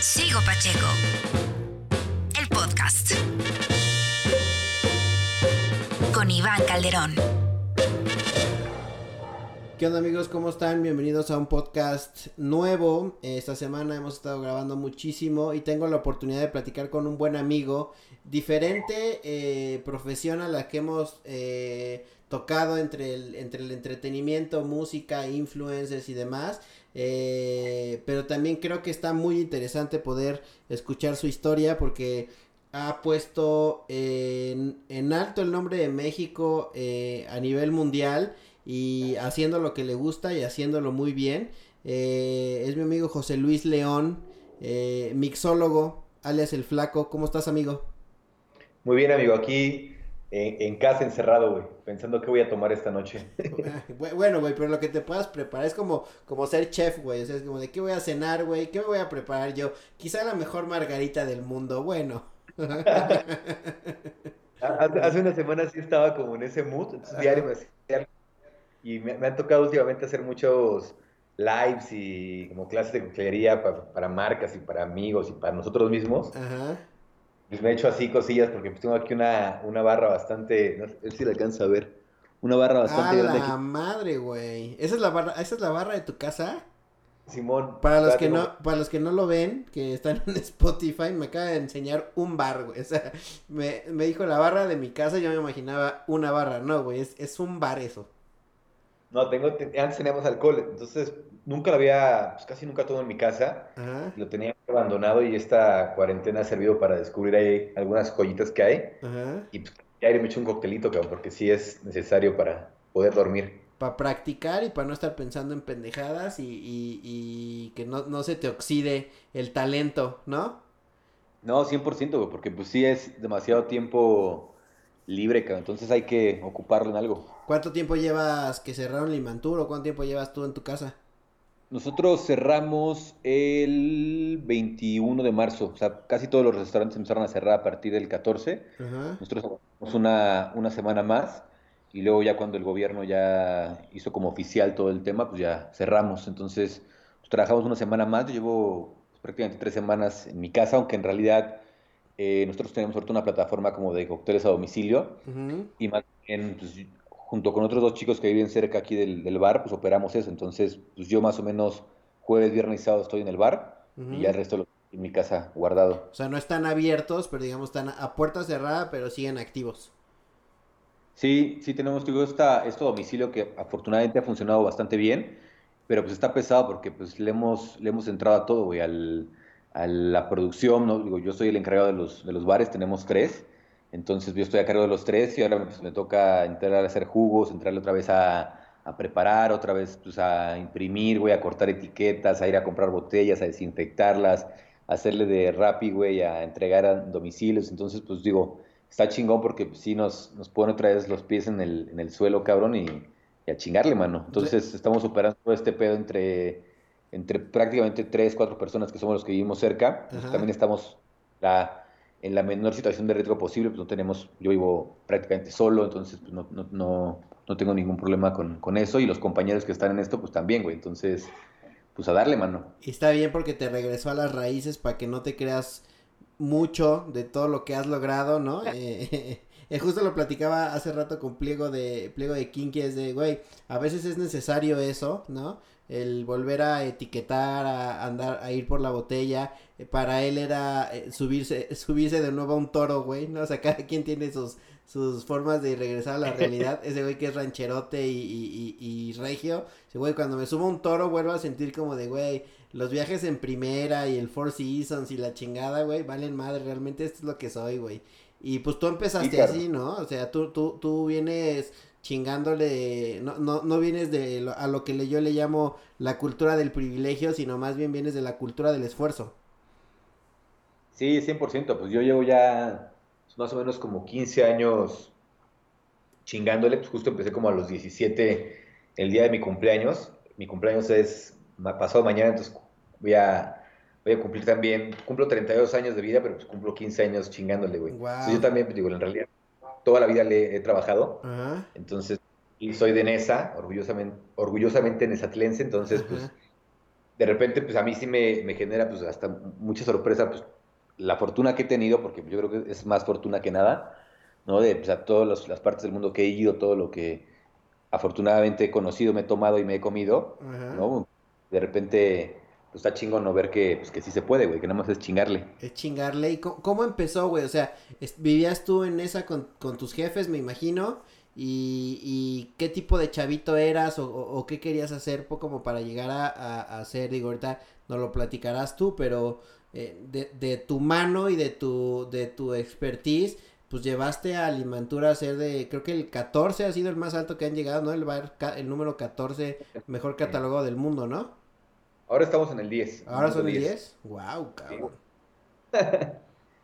Sigo Pacheco. El podcast. Con Iván Calderón. ¿Qué onda amigos? ¿Cómo están? Bienvenidos a un podcast nuevo. Esta semana hemos estado grabando muchísimo y tengo la oportunidad de platicar con un buen amigo, diferente eh, profesión a la que hemos eh, tocado entre el, entre el entretenimiento, música, influencers y demás. Eh, pero también creo que está muy interesante poder escuchar su historia porque ha puesto en, alto el nombre de México a nivel mundial y haciendo lo que le gusta y haciéndolo muy bien. Eh, es mi amigo José Luis León, eh, mixólogo, alias El Flaco. ¿Cómo estás, amigo? Muy bien, amigo. Aquí en, casa encerrado, güey, pensando qué voy a tomar esta noche. bueno, güey, pero lo que te puedas preparar es como, como ser chef, güey. O sea, es como de qué voy a cenar, güey, qué me voy a preparar yo. Quizá la mejor margarita del mundo, bueno. Hace una semana sí estaba como en ese mood, entonces diario me y me, han tocado últimamente hacer muchos lives y como clases de coctelería para, marcas y para amigos y para nosotros mismos. Ajá. Pues me he hecho así cosillas porque pues tengo aquí una, una barra bastante, no sé si la alcanza a ver, una barra bastante grande. la madre, güey! ¿Esa es la barra, esa es la barra de tu casa? Simón. Para los que no, para los que no lo ven, que están en Spotify, me acaba de enseñar un bar, güey. O sea, me, me dijo la barra de mi casa, yo me imaginaba una barra. No, güey, es, es un bar eso. No, tengo, antes teníamos alcohol, entonces nunca lo había, pues casi nunca todo en mi casa. Lo tenía abandonado y esta cuarentena ha servido para descubrir ahí algunas joyitas que hay. Y pues, ya me hecho un coctelito, cabrón, porque sí es necesario para poder dormir. Para practicar y para no estar pensando en pendejadas y, y, que no, no, se te oxide el talento, ¿no? No, 100%, güey, porque pues sí es demasiado tiempo libre, cabrón. Entonces hay que ocuparlo en algo. ¿Cuánto tiempo llevas que cerraron Limantur o cuánto tiempo llevas tú en tu casa? Nosotros cerramos el 21 de marzo, o sea, casi todos los restaurantes empezaron a cerrar a partir del 14. Nosotros trabajamos una, una semana más y luego ya cuando el gobierno ya hizo como oficial todo el tema, pues ya cerramos. Entonces, pues, trabajamos una semana más, yo llevo prácticamente tres semanas en mi casa, aunque en realidad eh, nosotros tenemos ahorita una plataforma como de cócteles a domicilio y más bien, pues, junto con otros dos chicos que viven cerca aquí del, bar, pues operamos eso. Entonces, pues yo más o menos jueves, viernes y sábado estoy en el bar y ya el resto lo en mi casa guardado. O sea, no están abiertos, pero digamos están a puerta cerrada, pero siguen activos. Sí, sí tenemos digo, esta, este domicilio que afortunadamente ha funcionado bastante bien, pero pues está pesado porque pues le hemos, le hemos entrado a todo, güey, al a la producción, ¿no? Digo, yo soy el encargado de los, de los bares, tenemos tres, entonces yo estoy a cargo de los tres y ahora pues, me toca entrar a hacer jugos, entrarle otra vez a, a preparar, otra vez pues, a imprimir, güey, a cortar etiquetas, a ir a comprar botellas, a desinfectarlas, a hacerle de rapi, güey, a entregar a domicilios, entonces pues digo, está chingón porque pues, sí nos, nos pone otra vez los pies en el, en el suelo, cabrón, y, y a chingarle, mano. Entonces estamos operando todo este pedo entre entre prácticamente tres, cuatro personas que somos los que vivimos cerca, pues, también estamos la, en la menor situación de riesgo posible, pues no tenemos, yo vivo prácticamente solo, entonces pues, no, no, no, no tengo ningún problema con, con, eso y los compañeros que están en esto, pues también, güey, entonces, pues a darle mano. Y está bien porque te regresó a las raíces para que no te creas mucho de todo lo que has logrado, ¿no? Eh, eh, justo lo platicaba hace rato con Pliego de Pliego de Kinky, es de, güey, a veces es necesario eso, ¿no? El volver a etiquetar, a andar, a ir por la botella. Eh, para él era eh, subirse, subirse de nuevo a un toro, güey, ¿no? O sea, cada quien tiene sus, sus formas de regresar a la realidad. Ese güey que es rancherote y, y, y, regio. Ese güey, cuando me subo a un toro, vuelvo a sentir como de, güey, los viajes en primera y el Four Seasons y la chingada, güey, valen madre. Realmente esto es lo que soy, güey. Y pues tú empezaste así, ¿no? O sea, tú, tú, tú vienes chingándole, no, no, no vienes de a lo que yo le llamo la cultura del privilegio, sino más bien vienes de la cultura del esfuerzo. Sí, 100%, pues yo llevo ya más o menos como 15 años chingándole, pues justo empecé como a los 17 el día de mi cumpleaños, mi cumpleaños es pasado mañana, entonces voy a, voy a cumplir también, cumplo 32 años de vida, pero pues cumplo 15 años chingándole, güey. yo también, pues, digo, en realidad toda la vida le he trabajado. Entonces, y soy de Nesa, orgullosamente, orgullosamente nesatlense, entonces, pues, de repente, pues a mí sí me, me genera pues hasta mucha sorpresa, pues la fortuna que he tenido, porque yo creo que es más fortuna que nada, ¿no? De pues, a todas las partes del mundo que he ido, todo lo que afortunadamente he conocido, me he tomado y me he comido, Ajá. ¿no? De repente, pues está chingón no ver que, pues, que sí se puede, güey, que nada más es chingarle. Es chingarle. ¿Y co- cómo, empezó, güey? O sea, vivías tú en esa con, con tus jefes, me imagino. Y, y qué tipo de chavito eras o, o- o qué querías hacer como para llegar a, a, a hacer, digo, ahorita no lo platicarás tú, pero eh, de, de tu mano y de tu, de tu expertise, pues llevaste a Limantura a ser de, creo que el 14 ha sido el más alto que han llegado, ¿no? El, bar, el número 14, mejor catalogado del mundo, ¿no? Ahora estamos en el 10. ¿Ahora son el 10. 10? Wow, cabrón.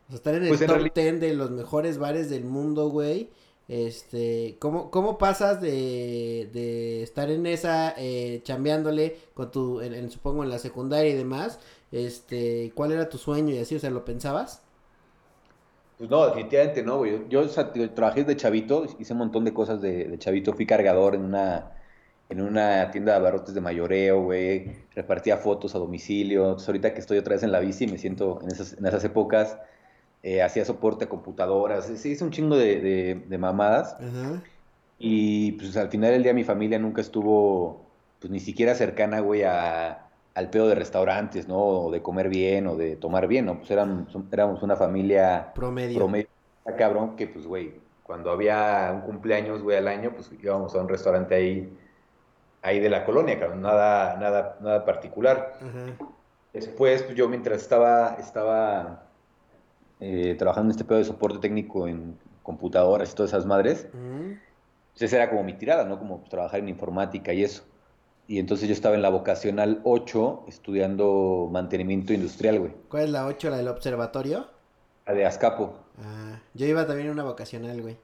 O sea, estar en el Pues en top reali- 10 de los mejores bares del mundo, güey. Este, ¿cómo, cómo pasas de, de estar en esa, eh, chambeándole con tu, en, en, supongo en la secundaria y demás? Este, ¿cuál era tu sueño y así? O sea, ¿lo pensabas? Pues no, definitivamente no, güey. Yo, yo, o sea, yo trabajé de chavito, hice un montón de cosas de, de chavito. Fui cargador en una, en una tienda de abarrotes de mayoreo, güey. Repartía fotos a domicilio. Entonces, ahorita que estoy otra vez en la bici, me siento en esas, en esas épocas. eh, hacía soporte a computadoras. Sí, hice un chingo de, de, de mamadas. Ajá. Y pues al final del día mi familia nunca estuvo, pues ni siquiera cercana, güey, a, al pedo de restaurantes, ¿no? O de comer bien o de tomar bien, ¿no? Pues eran, éramos una familia Promedio. promedio, cabrón, que pues, güey, cuando había un cumpleaños, güey, al año, pues íbamos a un restaurante ahí, ahí de la colonia, cabrón, nada, nada, nada particular. Después, pues yo mientras estaba, estaba eh, trabajando en este pedo de soporte técnico en computadoras y todas esas madres, Ujú. pues esa era como mi tirada, ¿no? Como trabajar en informática y eso. Y entonces yo estaba en la vocacional 8 estudiando mantenimiento industrial, güey, ¿Cuál es la 8, la del observatorio? la de Azcapo. Ah, yo iba también en una vocacional, güey.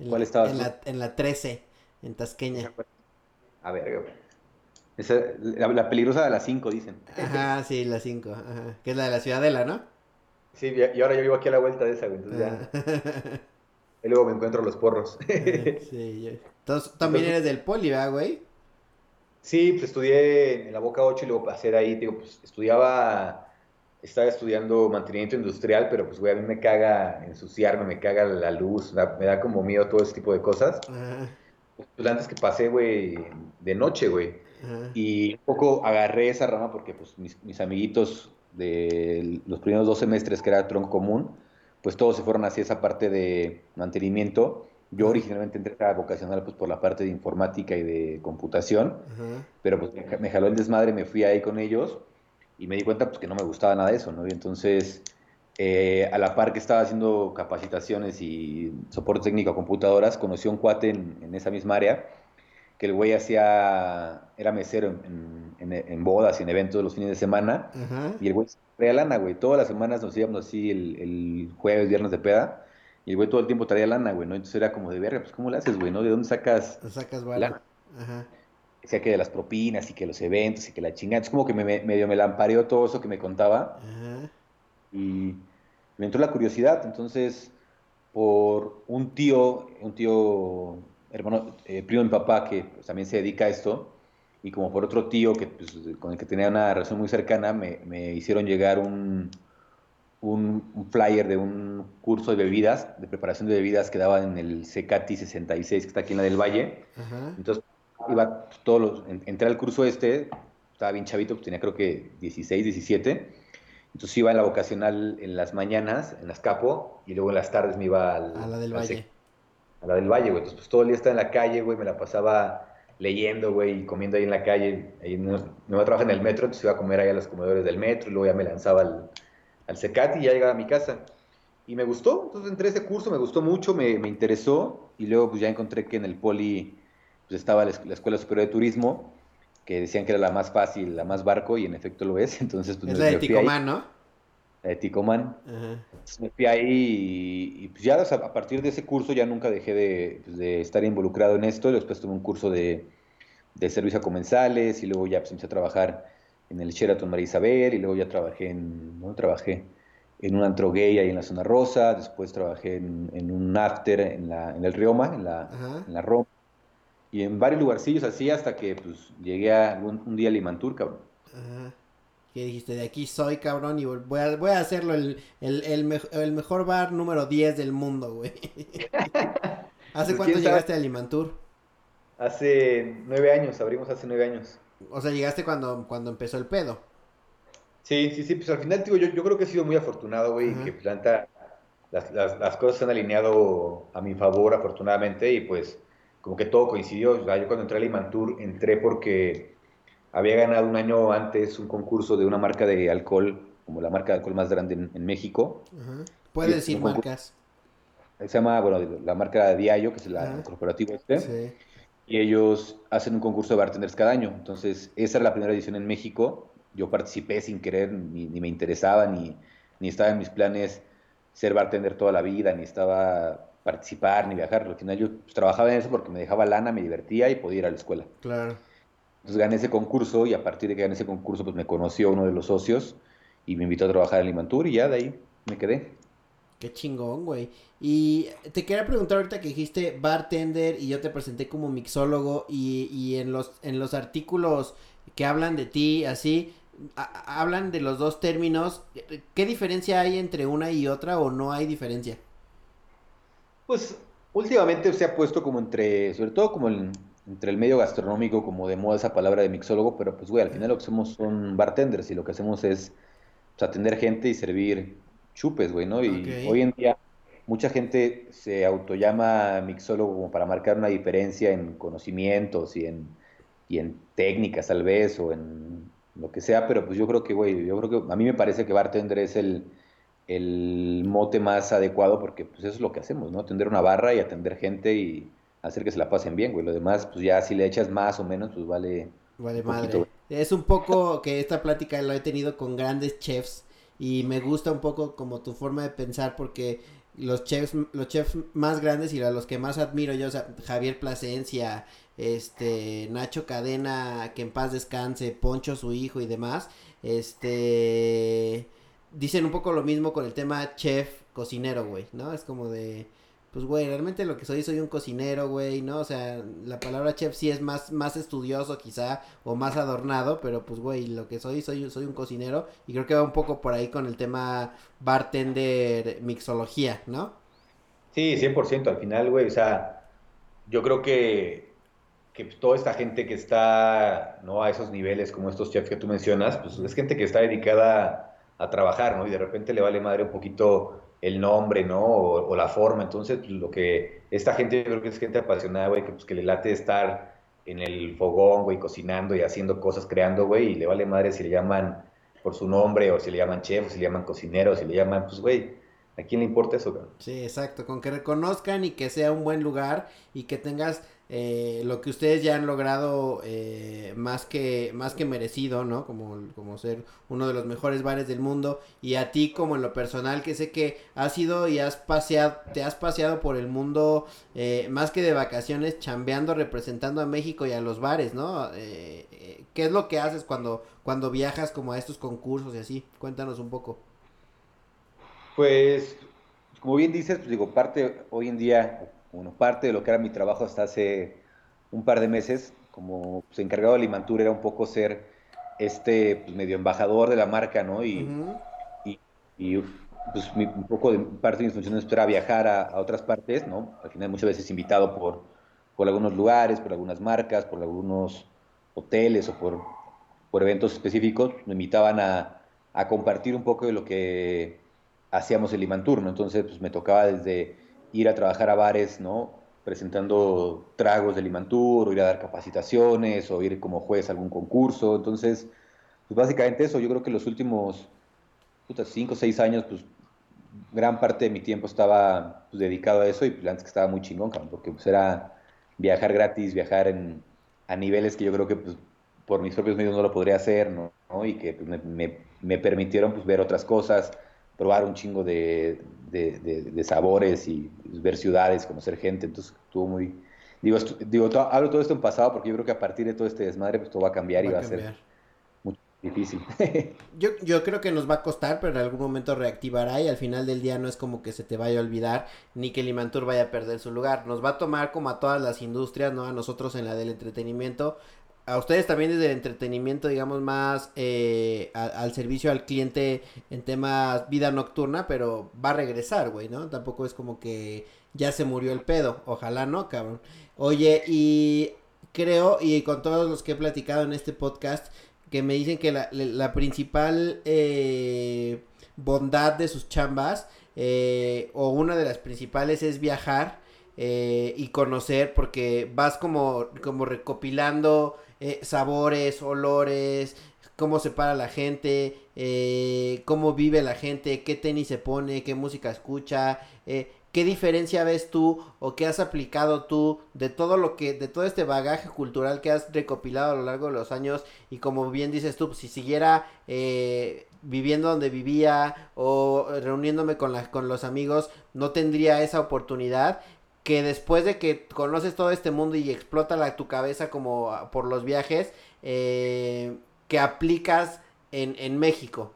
En ¿Cuál la- estabas En tú? la, en la 13, en Tasqueña. A ver. Esa, la, la peligrosa de las 5, dicen. Ajá, sí, la 5, ajá. Que es la de la Ciudadela, ¿no? Sí, y ahora yo vivo aquí a la vuelta de esa, güey. Entonces ya. Ah, Y luego me encuentro los porros. sí, yo- Entonces, también eres del poli, ¿verdad, güey? Sí, pues estudié en la Boca 8 y luego pasé de ahí, digo, pues estudiaba, estaba estudiando mantenimiento industrial, pero pues, güey, a mí me caga ensuciarme, me caga la luz, da- me da como miedo todo ese tipo de cosas. Ajá, Pues antes que pasé, güey, de noche, güey, ajá. y un poco agarré esa rama porque, pues, mis, mis amiguitos de los primeros dos semestres, que era tronco común, pues todos se fueron hacia esa parte de mantenimiento. Yo originalmente entré a vocacional, pues, por la parte de informática y de computación, Ajá. pero pues me, me jaló el desmadre, me fui ahí con ellos y me di cuenta pues que no me gustaba nada de eso, ¿no? Y entonces, eh, a la par que estaba haciendo capacitaciones y soporte técnico a computadoras, conocí a un cuate en, en esa misma área, que el güey hacía, era mesero en, en- en- en bodas y en eventos los fines de semana, y el güey traía lana, güey, todas las semanas nos íbamos así el, el jueves, viernes de peda, y el güey todo el tiempo traía lana, güey, ¿no? Entonces era como de verga, pues ¿cómo le haces, güey, no? ¿De dónde sacas sacas vara. lana? Ajá. Decía que de las propinas y que los eventos y que la chingada. Es como que me, me- medio me lampareó todo eso que me contaba Ajá. y me entró la curiosidad. Entonces, por un tío, un tío, hermano, eh, primo de mi papá que pues, también se dedica a esto, y como por otro tío que, pues, con el que tenía una relación muy cercana, me, me hicieron llegar un, un, un flyer de un curso de bebidas, de preparación de bebidas que daban en el CECATI 66, que está aquí en la del Valle. Ajá. Entonces, iba todos los, en- entré al curso este, estaba bien chavito, pues tenía creo que 16, 17. Entonces iba en la vocacional en las mañanas, en las capo, y luego en las tardes me iba al, A la del al Valle. a la del Valle, güey. Entonces, pues todo el día estaba en la calle, güey, me la pasaba leyendo, güey, y comiendo ahí en la calle. Ahí no, me iba a trabajar en el metro, entonces iba a comer ahí a los comedores del metro, y luego ya me lanzaba al, al Cecati y ya llegaba a mi casa. Y me gustó, entonces entré a ese curso, me gustó mucho, me, me interesó, y luego pues ya encontré que en el Poli pues estaba la, es- la Escuela Superior de Turismo, que decían que era la más fácil, la más barco, y en efecto lo es, entonces pues Es me- la de Ticomán, ¿no? la de Ticomán. Entonces, me fui ahí y, y, pues ya o sea, a partir de ese curso ya nunca dejé de, pues, de estar involucrado en esto. Después tuve un curso de, de servicio a comensales y luego ya pues, empecé a trabajar en el Sheraton María Isabel y luego ya trabajé en, ¿no? trabajé en un antro gay ahí en la zona rosa. Después trabajé en, en un after en, la, en el Rioma, en la, Ajá. en la Roma. Y en varios lugarcillos así hasta que pues llegué a un, un día a Limantur, cabrón. Ajá. Que dijiste, de aquí soy cabrón y voy a, voy a hacerlo el, el, el, el mejor bar número 10 del mundo, güey. ¿Hace Pues, cuánto llegaste a Limantur? Hace nueve años, abrimos hace nueve años. O sea, llegaste cuando, cuando empezó el pedo. Sí, sí, sí, pues al final, digo, yo, yo creo que he sido muy afortunado, güey, Ajá. que pues, la neta, las, las, las cosas se han alineado a mi favor, afortunadamente, y pues como que todo coincidió. O sea, yo cuando entré a Limantur, entré porque había ganado un año antes un concurso de una marca de alcohol, como la marca de alcohol más grande en, en México. Ajá. Puedes decir marcas. Se llama, bueno, la marca Diallo, que es la- el corporativo este. Sí. y ellos hacen un concurso de bartenders cada año. Entonces, esa era la primera edición en México. Yo participé sin querer, ni, ni me interesaba, ni, ni estaba en mis planes ser bartender toda la vida, ni estaba participar, ni viajar. Al final yo pues, trabajaba en eso porque me dejaba lana, me divertía y podía ir a la escuela. Claro. Entonces gané ese concurso y a partir de que gané ese concurso, pues me conoció uno de los socios y me invitó a trabajar en Limantur y ya de ahí me quedé. Qué chingón, güey. Y te quería preguntar ahorita que dijiste bartender y yo te presenté como mixólogo y, y en los en los artículos que hablan de ti así a- hablan de los dos términos. ¿Qué diferencia hay entre una y otra o no hay diferencia? Pues últimamente se ha puesto como entre, sobre todo como el- entre el medio gastronómico, como de moda esa palabra de mixólogo, pero pues güey, al final lo que somos son bartenders y lo que hacemos es pues, atender gente y servir chupes, güey, ¿no? Y hoy en día mucha gente se autollama mixólogo como para marcar una diferencia en conocimientos y en, y en técnicas tal vez o en lo que sea, pero pues yo creo que, güey, yo creo que a mí me parece que bartender es el, el mote más adecuado porque pues eso es lo que hacemos, ¿no? Atender una barra y atender gente y hacer que se la pasen bien, güey. Lo demás, pues ya si le echas más o menos, pues vale. Vale madre. Es un poco que esta plática lo he tenido con grandes chefs y me gusta un poco como tu forma de pensar porque los chefs los chefs más grandes y a los que más admiro yo, o sea, Javier Plasencia, este Nacho Cadena, que en paz descanse, Poncho su hijo y demás, este dicen un poco lo mismo con el tema chef cocinero, güey, ¿no? Es como de pues, güey, realmente lo que soy, soy un cocinero, güey, ¿no? O sea, la palabra chef sí es más, más estudioso quizá, o más adornado, pero pues, güey, lo que soy, soy, soy un cocinero, y creo que va un poco por ahí con el tema bartender, mixología, ¿no? Sí, 100% al final, güey. O sea, yo creo que, que toda esta gente que está, ¿no? A esos niveles como estos chefs que tú mencionas, pues es gente que está dedicada a trabajar, ¿no? Y de repente le vale madre un poquito el nombre, ¿no? O, o la forma. Entonces, lo que esta gente, yo creo que es gente apasionada, güey, que pues que le late estar en el fogón, güey, cocinando y haciendo cosas, creando, güey, y le vale madre si le llaman por su nombre, o si le llaman chef, o si le llaman cocinero, o si le llaman, pues, güey, ¿a quién le importa eso, cabrón? Sí, exacto, con que reconozcan y que sea un buen lugar y que tengas eh, lo que ustedes ya han logrado eh, más que más que merecido, ¿no? Como, como ser uno de los mejores bares del mundo y a ti como en lo personal que sé que has ido y has paseado, te has paseado por el mundo eh, más que de vacaciones, chambeando, representando a México y a los bares, ¿no? Eh, eh, ¿Qué es lo que haces cuando cuando viajas como a estos concursos y así? Cuéntanos un poco. Pues, como bien dices, pues digo, parte hoy en día, bueno, parte de lo que era mi trabajo hasta hace un par de meses, como pues, encargado de Limantur, era un poco ser este pues, medio embajador de la marca, ¿no? Y, y, y, pues mi- un poco de parte de mis funciones era viajar a, a otras partes, ¿no? Al final muchas veces invitado por, por algunos lugares, por algunas marcas, por algunos hoteles o por, por eventos específicos, me invitaban a, a compartir un poco de lo que hacíamos el Limantur, ¿no? Entonces, pues me tocaba desde ir a trabajar a bares, ¿no? Presentando tragos del Limantur, o ir a dar capacitaciones, o ir como juez a algún concurso. Entonces, pues básicamente eso, yo creo que los últimos, puta, cinco o seis años, pues gran parte de mi tiempo estaba pues, dedicado a eso y pues, antes que estaba muy chingón, porque pues era viajar gratis, viajar en, a niveles que yo creo que pues, por mis propios medios no lo podría hacer, ¿no? ¿no? Y que pues, me, me- me permitieron pues, ver otras cosas, probar un chingo de, de- de- de sabores y ver ciudades, conocer gente, entonces estuvo muy... Digo, estu- digo hablo todo esto en pasado porque yo creo que a partir de todo este desmadre pues todo va a cambiar y Va va a a ser cambiar. muy difícil. Yo, yo creo que nos va a costar, pero en algún momento reactivará y al final del día no es como que se te vaya a olvidar ni que Limantur vaya a perder su lugar. Nos va a tomar como a todas las industrias, ¿no? A nosotros en la del entretenimiento, a ustedes también desde el entretenimiento, digamos, más eh, al servicio al cliente en temas vida nocturna, pero va a regresar, güey, ¿no? Tampoco es como que ya se murió el pedo. Ojalá no, cabrón. Oye, y creo, y con todos los que he platicado en este podcast, que me dicen que la, principal eh, bondad de sus chambas, eh, o una de las principales es viajar eh, y conocer, porque vas como, como recopilando sabores, olores, cómo se para la gente, cómo vive la gente, qué tenis se pone, qué música escucha, ¿Qué diferencia ves tú o qué has aplicado tú de todo lo que, de todo este bagaje cultural que has recopilado a lo largo de los años. Y como bien dices tú, si siguiera eh, viviendo donde vivía o reuniéndome con, con los amigos, no tendría esa oportunidad que después de que conoces todo este mundo y explota la, tu cabeza como por los viajes, eh, que aplicas en, en México.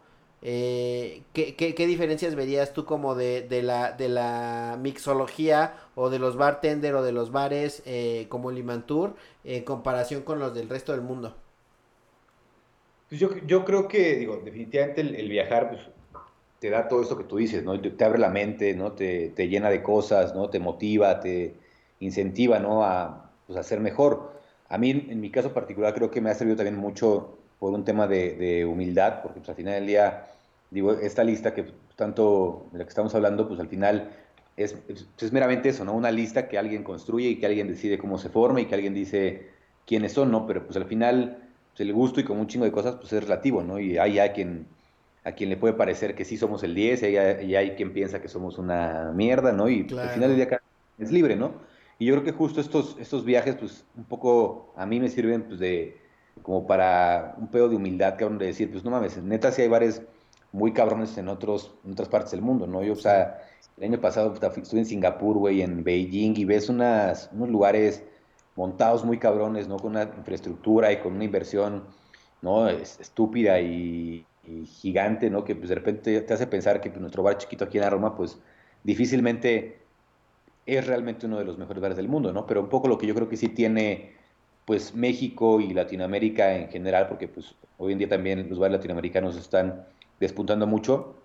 Eh, ¿qué, qué, diferencias verías tú como de, de, la, de la mixología o de los bartender o de los bares eh, como Limantur en comparación con los del resto del mundo? Pues yo, yo creo que, digo, definitivamente el, viajar pues, te da todo eso que tú dices, ¿no? Te, abre la mente, ¿no? Te, te, llena de cosas, ¿no? Te motiva, te incentiva, ¿no? A, pues, a ser mejor. A mí, en mi caso particular, creo que me ha servido también mucho por un tema de, de humildad, porque pues, al final del día digo, esta lista que tanto de la que estamos hablando, pues al final es, es, meramente eso, ¿no? Una lista que alguien construye y que alguien decide cómo se forma y que alguien dice quiénes son, ¿no? Pero pues al final pues, el gusto y como un chingo de cosas, pues es relativo, ¿no? Y hay a quien, a quien le puede parecer que sí somos el 10 y hay, y hay quien piensa que somos una mierda, ¿no? Y al final del día es libre, ¿no? Y yo creo que justo estos, estos viajes, pues un poco a mí me sirven pues de como para un pedo de humildad, cabrón, de decir, pues no mames, neta si hay bares muy cabrones en, otros, en otras partes del mundo, ¿no? Yo, o sea, el año pasado estuve en Singapur, güey, en Beijing, y ves unas, unos lugares montados muy cabrones, ¿no? Con una infraestructura y con una inversión, ¿no? estúpida y, gigante, ¿no? Que pues de repente te hace pensar que pues, nuestro bar chiquito aquí en Roma, pues difícilmente es realmente uno de los mejores bares del mundo, ¿no? Pero un poco lo que yo creo que sí tiene, pues México y Latinoamérica en general, porque pues hoy en día también los bares latinoamericanos están despuntando mucho,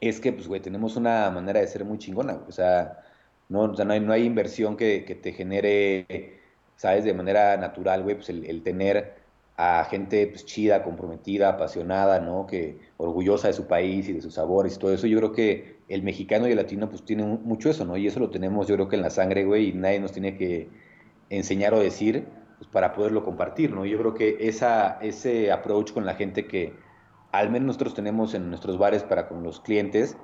es que, pues, güey, tenemos una manera de ser muy chingona, O sea, no, no, hay, no hay inversión que, te genere, ¿sabes? De manera natural, güey, pues el, tener a gente pues, chida, comprometida, apasionada, ¿no? Que orgullosa de su país y de sus sabores y todo eso. Yo creo que el mexicano y el latino pues tienen mucho eso, ¿no? Y eso lo tenemos yo creo que en la sangre, güey, y nadie nos tiene que enseñar o decir pues, para poderlo compartir, ¿no? Yo creo que esa, ese approach con la gente que, al menos nosotros tenemos en nuestros bares para con los clientes,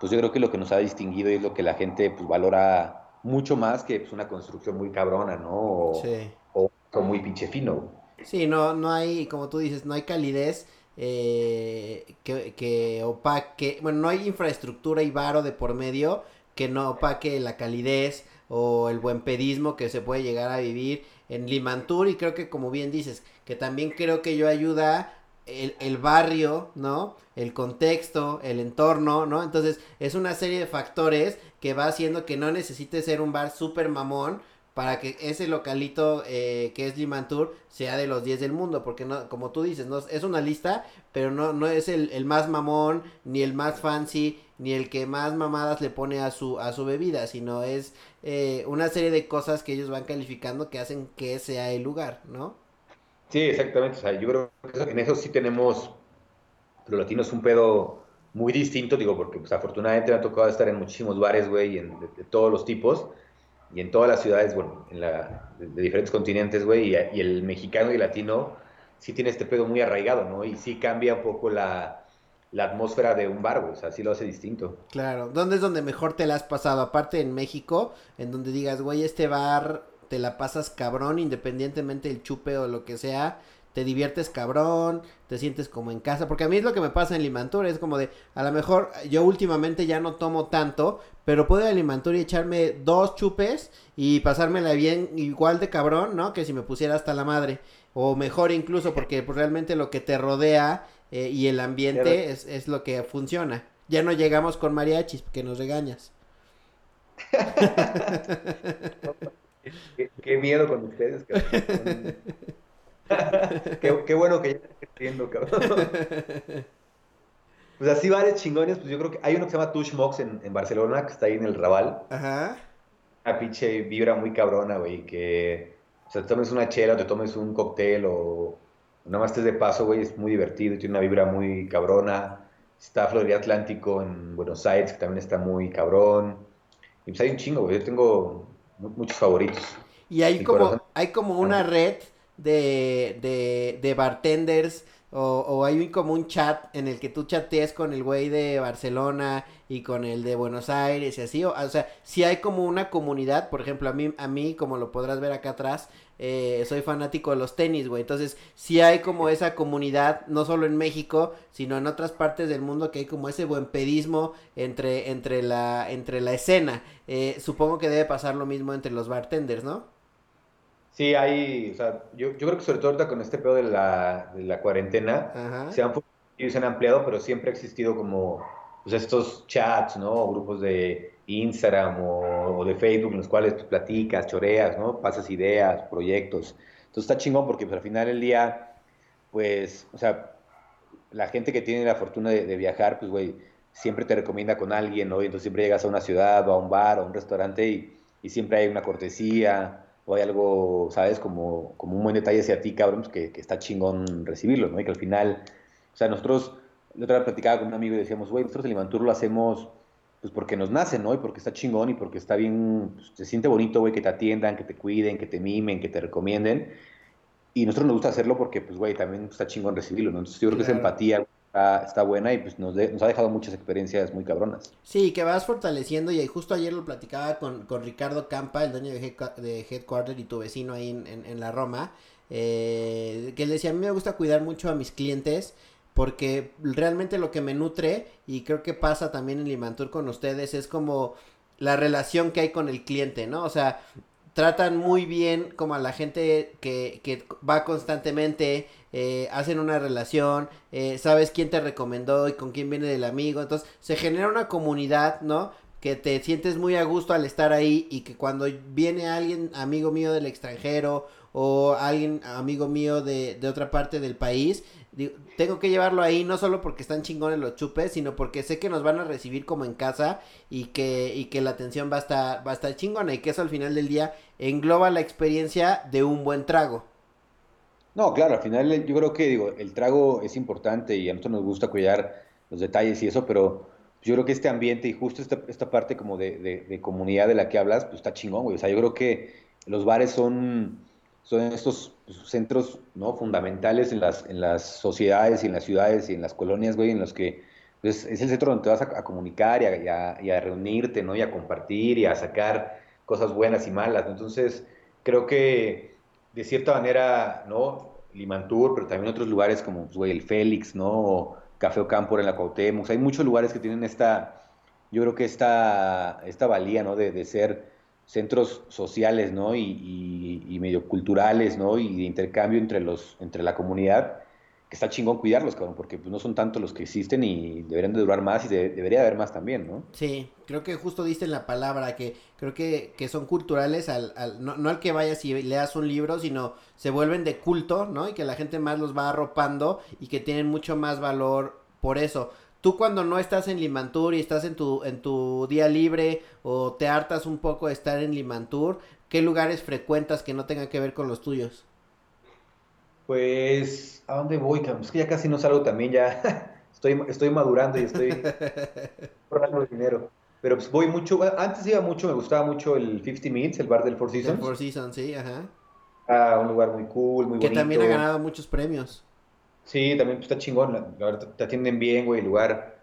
pues yo creo que lo que nos ha distinguido es lo que la gente pues valora mucho más que pues, una construcción muy cabrona, ¿no? O, sí. o, muy pinche fino. Sí, no, no hay, como tú dices, no hay calidez eh, que, que opaque, bueno, no hay infraestructura y varo de por medio que no opaque la calidez o el buen pedismo que se puede llegar a vivir en Limantur y creo que como bien dices, que también creo que yo ayuda el, el, barrio, ¿no? El contexto, el entorno, ¿no? Entonces es una serie de factores que va haciendo que no necesite ser un bar super mamón para que ese localito eh, que es Limantur sea de los 10 del mundo, porque no, como tú dices, no, es una lista, pero no, no es el, el, más mamón, ni el más fancy, ni el que más mamadas le pone a su, a su bebida, sino es eh, una serie de cosas que ellos van calificando que hacen que sea el lugar, ¿no? Sí, exactamente. O sea, yo creo que en eso sí tenemos, los latinos, un pedo muy distinto, digo, porque pues, afortunadamente me ha tocado estar en muchísimos bares, güey, de, todos los tipos, y en todas las ciudades, bueno, en la, de, diferentes continentes, güey, y, el mexicano y latino sí tiene este pedo muy arraigado, ¿no? Y sí cambia un poco la, la atmósfera de un bar, o sea, sí lo hace distinto. Claro, ¿dónde es donde mejor te la has pasado? Aparte en México, en donde digas, güey, este bar te la pasas cabrón, independientemente del chupe o lo que sea, te diviertes cabrón, te sientes como en casa, porque a mí es lo que me pasa en Limantur, es como de, a lo mejor yo últimamente ya no tomo tanto, pero puedo ir a Limantur y echarme dos chupes y pasármela bien igual de cabrón, ¿no? Que si me pusiera hasta la madre, o mejor incluso, porque pues, realmente lo que te rodea eh, y el ambiente es, es lo que funciona. Ya no llegamos con mariachis, porque nos regañas. qué, miedo con ustedes. qué, qué, bueno que ya estás creciendo, cabrón. Pues así bares chingones, pues yo creo que hay uno que se llama Touch Mox en, en Barcelona, que está ahí en el Raval. Ajá. Una pinche vibra muy cabrona, güey, que o sea, te tomes una chela o te tomes un cóctel o nada más estés de paso, güey, es muy divertido, tiene una vibra muy cabrona. Está Florida Atlántico en Buenos Aires, que también está muy cabrón. Y pues hay un chingo, güey, yo tengo muchos favoritos. Y hay como, hay como una red de, de, de bartenders o, o, hay como un chat en el que tú chatees con el güey de Barcelona y con el de Buenos Aires y así. O, o sea, si hay como una comunidad, por ejemplo, a mí, a mí como lo podrás ver acá atrás, eh, soy fanático de los tenis, güey. Entonces, si hay como esa comunidad, no solo en México, sino en otras partes del mundo, que hay como ese buen pedismo entre, entre, la, entre la escena. Eh, supongo que debe pasar lo mismo entre los bartenders, ¿no? Sí, hay, o sea, yo, yo creo que sobre todo ahorita con este pedo de la, de la cuarentena, se han, se han ampliado, pero siempre ha existido como pues, estos chats, ¿no? grupos de Instagram o, o, de Facebook en los cuales tú platicas, choreas, ¿no? Pasas ideas, proyectos. Entonces está chingón porque pues, al final del día, pues, o sea, la gente que tiene la fortuna de, de viajar, pues, güey, siempre te recomienda con alguien, ¿no? Y entonces siempre llegas a una ciudad o a un bar o a un restaurante y, y siempre hay una cortesía o hay algo, ¿sabes? Como, como un buen detalle hacia ti, cabrón, pues que, que, está chingón recibirlo, ¿no? Y que al final, o sea, nosotros, la otra vez platicaba con un amigo y decíamos, güey, nosotros el Imantur lo hacemos pues porque nos nace, ¿no? Y porque está chingón y porque está bien, pues, se siente bonito, güey, que te atiendan, que te cuiden, que te mimen, que te recomienden. Y nosotros nos gusta hacerlo porque, pues, güey, también está chingón recibirlo, ¿no? Entonces yo creo que esa empatía está, buena y pues nos, ha dejado muchas experiencias muy cabronas. Sí, que vas fortaleciendo y justo ayer lo platicaba con, con Ricardo Campa, el dueño de, de Headquarter y tu vecino ahí en, en, la Roma, eh, que él decía, a mí me gusta cuidar mucho a mis clientes porque realmente lo que me nutre y creo que pasa también en Limantur con ustedes es como la relación que hay con el cliente, ¿no? O sea, tratan muy bien como a la gente que, que va constantemente, eh, hacen una relación, eh, sabes quién te recomendó y con quién viene del amigo, entonces se genera una comunidad, ¿no? Que te sientes muy a gusto al estar ahí y que cuando viene alguien, amigo mío del extranjero o alguien, amigo mío de, de otra parte del país, tengo que llevarlo ahí no solo porque están chingones los chupes, sino porque sé que nos van a recibir como en casa y que, y que la atención va a estar, va a estar chingona y que eso al final del día engloba la experiencia de un buen trago. No, claro, al final yo creo que digo, el trago es importante y a nosotros nos gusta cuidar los detalles y eso, pero yo creo que este ambiente y justo esta, esta parte como de, de, de, comunidad de la que hablas, pues está chingón, güey. O sea, yo creo que los bares son, son estos centros ¿no? fundamentales en las, en las sociedades y en las ciudades y en las colonias, güey, en los que pues, es el centro donde te vas a, comunicar y a, a, reunirte, ¿no? Y a compartir y a sacar cosas buenas y malas. Entonces, creo que de cierta manera, ¿no? Limantur, pero también otros lugares como, pues, güey, el Félix, ¿no? O Café Ocampo en la Cuauhtémoc. Hay muchos lugares que tienen esta, yo creo que esta, esta valía, ¿no? De, de ser centros sociales, ¿no? Y, y, y, medio culturales, ¿no? Y de intercambio entre los, entre la comunidad, que está chingón cuidarlos, cabrón, porque pues, no son tantos los que existen y deberían de durar más y de, debería haber más también, ¿no? Sí, creo que justo diste en la palabra, que creo que, que son culturales, al, al no, no, al que vayas y leas un libro, sino se vuelven de culto, ¿no? Y que la gente más los va arropando y que tienen mucho más valor por eso tú cuando no estás en Limantur y estás en tu, en tu día libre o te hartas un poco de estar en Limantur, ¿qué lugares frecuentas que no tengan que ver con los tuyos? Pues, ¿a dónde voy? Es que ya casi no salgo también, ya estoy, estoy madurando y estoy ahorrando dinero. Pero pues voy mucho, antes iba mucho, me gustaba mucho el 50 Minutes, el bar del Four Seasons. El Four Seasons, sí, ajá. Ah, un lugar muy cool, muy que bonito. Que también ha ganado muchos premios. Sí, también está chingón, la, la verdad te atienden bien, güey, el lugar.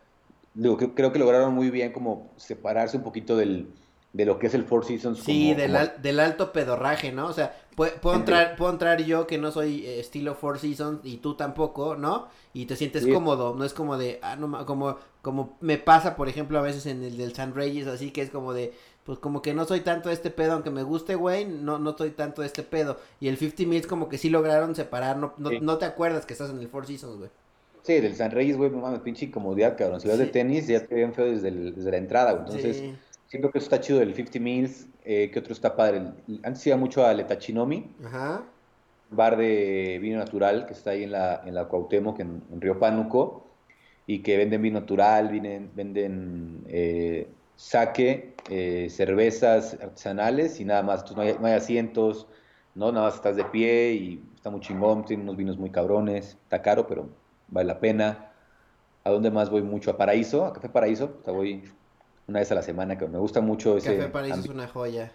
Digo, que, creo que lograron muy bien como separarse un poquito del, de lo que es el Four Seasons. Sí, como, del, como... Al, del, alto pedorraje, ¿no? O sea, puedo, puedo entrar, puedo entrar yo que no soy eh, estilo Four Seasons y tú tampoco, ¿no? Y te sientes sí. cómodo, no es como de, ah, no, como, como me pasa, por ejemplo, a veces en el del San Reyes, así que es como de, pues como que no soy tanto de este pedo, aunque me guste, güey, no, no estoy tanto de este pedo. Y el 50 Minutes como que sí lograron separar, no, no, sí. no te acuerdas que estás en el Four Seasons, güey. Sí, del San Reyes, güey, mames, pinche incomodidad, cabrón. Si vas sí. de tenis, ya te ven feo desde, el, desde la entrada, güey. Entonces, sí. siento que eso está chido del 50 Minutes. Eh, que otro está padre? Antes iba mucho a Letachinomi. Ajá. bar de vino natural que está ahí en la, en la Cuauhtémoc, en, en Río Pánuco, y que venden vino natural, venden, venden eh, saque, eh, cervezas artesanales y nada más. Entonces no hay, no hay asientos, ¿no? Nada más estás de pie y está muy chingón, tiene unos vinos muy cabrones, está caro, pero vale la pena. ¿A dónde más voy mucho? A Paraíso, a Café Paraíso, o sea, voy una vez a la semana, que me gusta mucho ese Café Paraíso es una joya.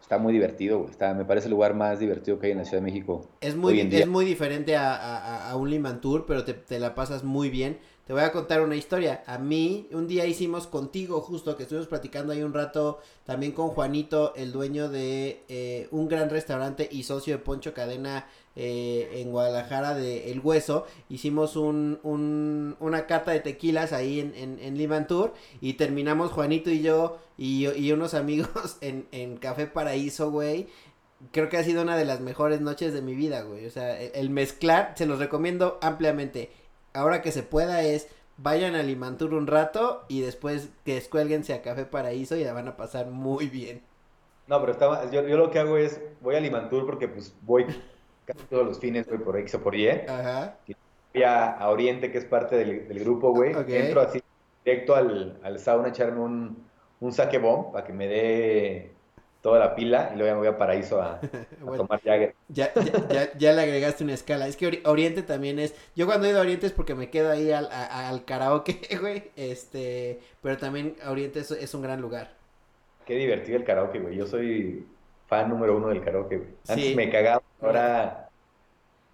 Está muy divertido. Está, me parece el lugar más divertido que hay en la Ciudad de México. Es muy, hoy en día. es muy diferente a, a- a un Liman Tour, pero te, te la pasas muy bien. Te voy a contar una historia. A mí, un día hicimos contigo, justo que estuvimos platicando ahí un rato, también con Juanito, el dueño de eh, un gran restaurante y socio de Poncho Cadena eh, en Guadalajara de El Hueso. Hicimos un, un- una cata de tequilas ahí en, en, en y terminamos Juanito y yo y, y unos amigos en, en Café Paraíso, güey creo que ha sido una de las mejores noches de mi vida, güey. O sea, el, mezclar, se los recomiendo ampliamente. Ahora que se pueda es, vayan a Limantur un rato y después que escuélguense a Café Paraíso y la van a pasar muy bien. No, pero estaba, yo, yo lo que hago es, voy a Limantur porque pues voy casi todos los fines, güey, por X o por Y. Ajá. Voy a, a Oriente, que es parte del, del grupo, güey. Entro así directo al, al sauna a echarme un, un saque bomb para que me dé toda la pila y luego ya me voy a Paraíso a, a Bueno, tomar Jagger. ya, ya, ya, ya le agregaste una escala. Es que Ori- Oriente también es. Yo cuando he ido a Oriente es porque me quedo ahí al, a- al karaoke, güey. Este. Pero también Oriente es, es un gran lugar. Qué divertido el karaoke, güey. Yo soy fan número uno del karaoke, güey. Antes Sí. me cagaba, ahora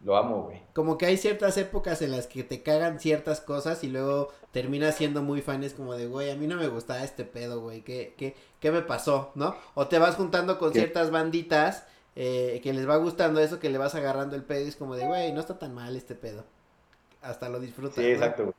lo amo, güey. Como que hay ciertas épocas en las que te cagan ciertas cosas y luego terminas siendo muy fan, es como de, güey, a mí no me gustaba este pedo, güey, ¿qué, qué, qué me pasó, no? O te vas juntando con ¿Qué? ciertas banditas eh, que les va gustando eso, que le vas agarrando el pedo y es como de, güey, no está tan mal este pedo. Hasta lo disfrutas. Sí, ¿no? exacto, güey.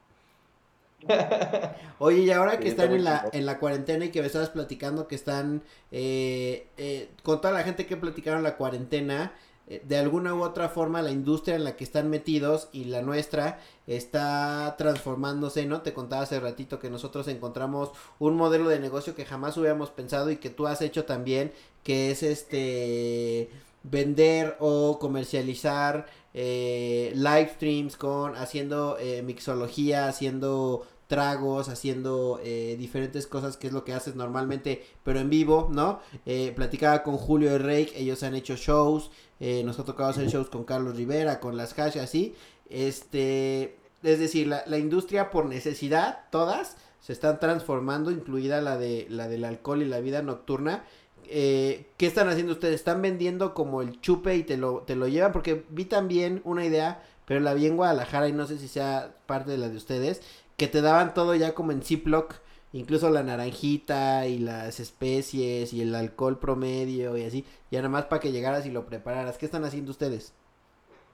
Oye, y ahora que Sí, están en la, en la cuarentena y que me estabas platicando que están eh, eh, con toda la gente que platicaron la cuarentena, eh, de alguna u otra forma la industria en la que están metidos y la nuestra está transformándose, ¿no? Te contaba hace ratito que nosotros encontramos un modelo de negocio que jamás hubiéramos pensado y que tú has hecho también, que es este vender o comercializar eh, live streams con haciendo eh, mixología, haciendo tragos, haciendo eh, diferentes cosas que es lo que haces normalmente, pero en vivo, ¿no? Eh, platicaba con Julio y Rake, ellos han hecho shows, eh, nos ha tocado hacer shows con Carlos Rivera, con las hash así, este, es decir, la, la industria por necesidad, todas, se están transformando, incluida la de la del alcohol y la vida nocturna, eh, ¿qué están haciendo ustedes? ¿Están vendiendo como el chupe y te lo, te lo llevan? Porque vi también una idea, pero la vi en Guadalajara y no sé si sea parte de la de ustedes, que te daban todo ya como en Ziploc, incluso la naranjita y las especies y el alcohol promedio y así, ya nada más para que llegaras y lo prepararas. ¿Qué están haciendo ustedes?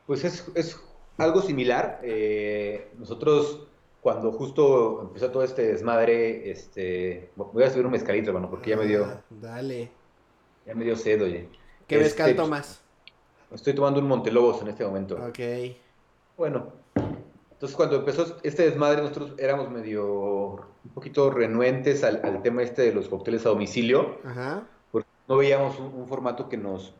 Pues es, es algo similar. eh, nosotros, cuando justo empezó todo este desmadre, este, voy a subir un mezcalito, hermano, porque ya me dio, Ah, dale. Ya me dio sed, oye. ¿Qué mezcal Este, tomas? Estoy tomando un Montelobos en este momento. Ok. Bueno, entonces cuando empezó este desmadre, nosotros éramos medio, un poquito renuentes al, al tema este de los cócteles a domicilio, Ajá. porque no veíamos un, un formato que nos,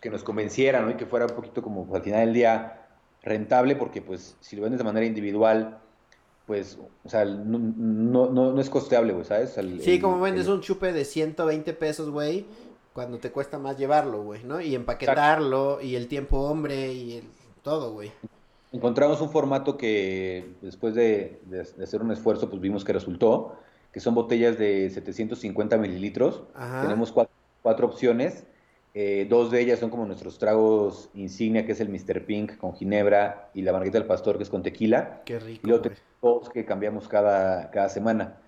que nos convenciera, ¿no? Y que fuera un poquito como pues, al final del día rentable, porque pues si lo vendes de manera individual, pues, o sea, no, no, no, no es costeable, güey, ¿sabes? El- Sí, el- como vendes el- un chupe de 120 pesos, güey, cuando te cuesta más llevarlo, güey, ¿no? Y empaquetarlo, y el tiempo hombre, y el... todo, güey. Encontramos un formato que después de, de- de hacer un esfuerzo, pues vimos que resultó, que son botellas de 750 mililitros. Ajá. Tenemos cuatro, cuatro opciones. eh, dos de ellas son como nuestros tragos insignia, que es el Mr. Pink con ginebra y la Margarita del Pastor, que es con tequila. Qué rico, Y luego tenemos dos que cambiamos cada, cada semana.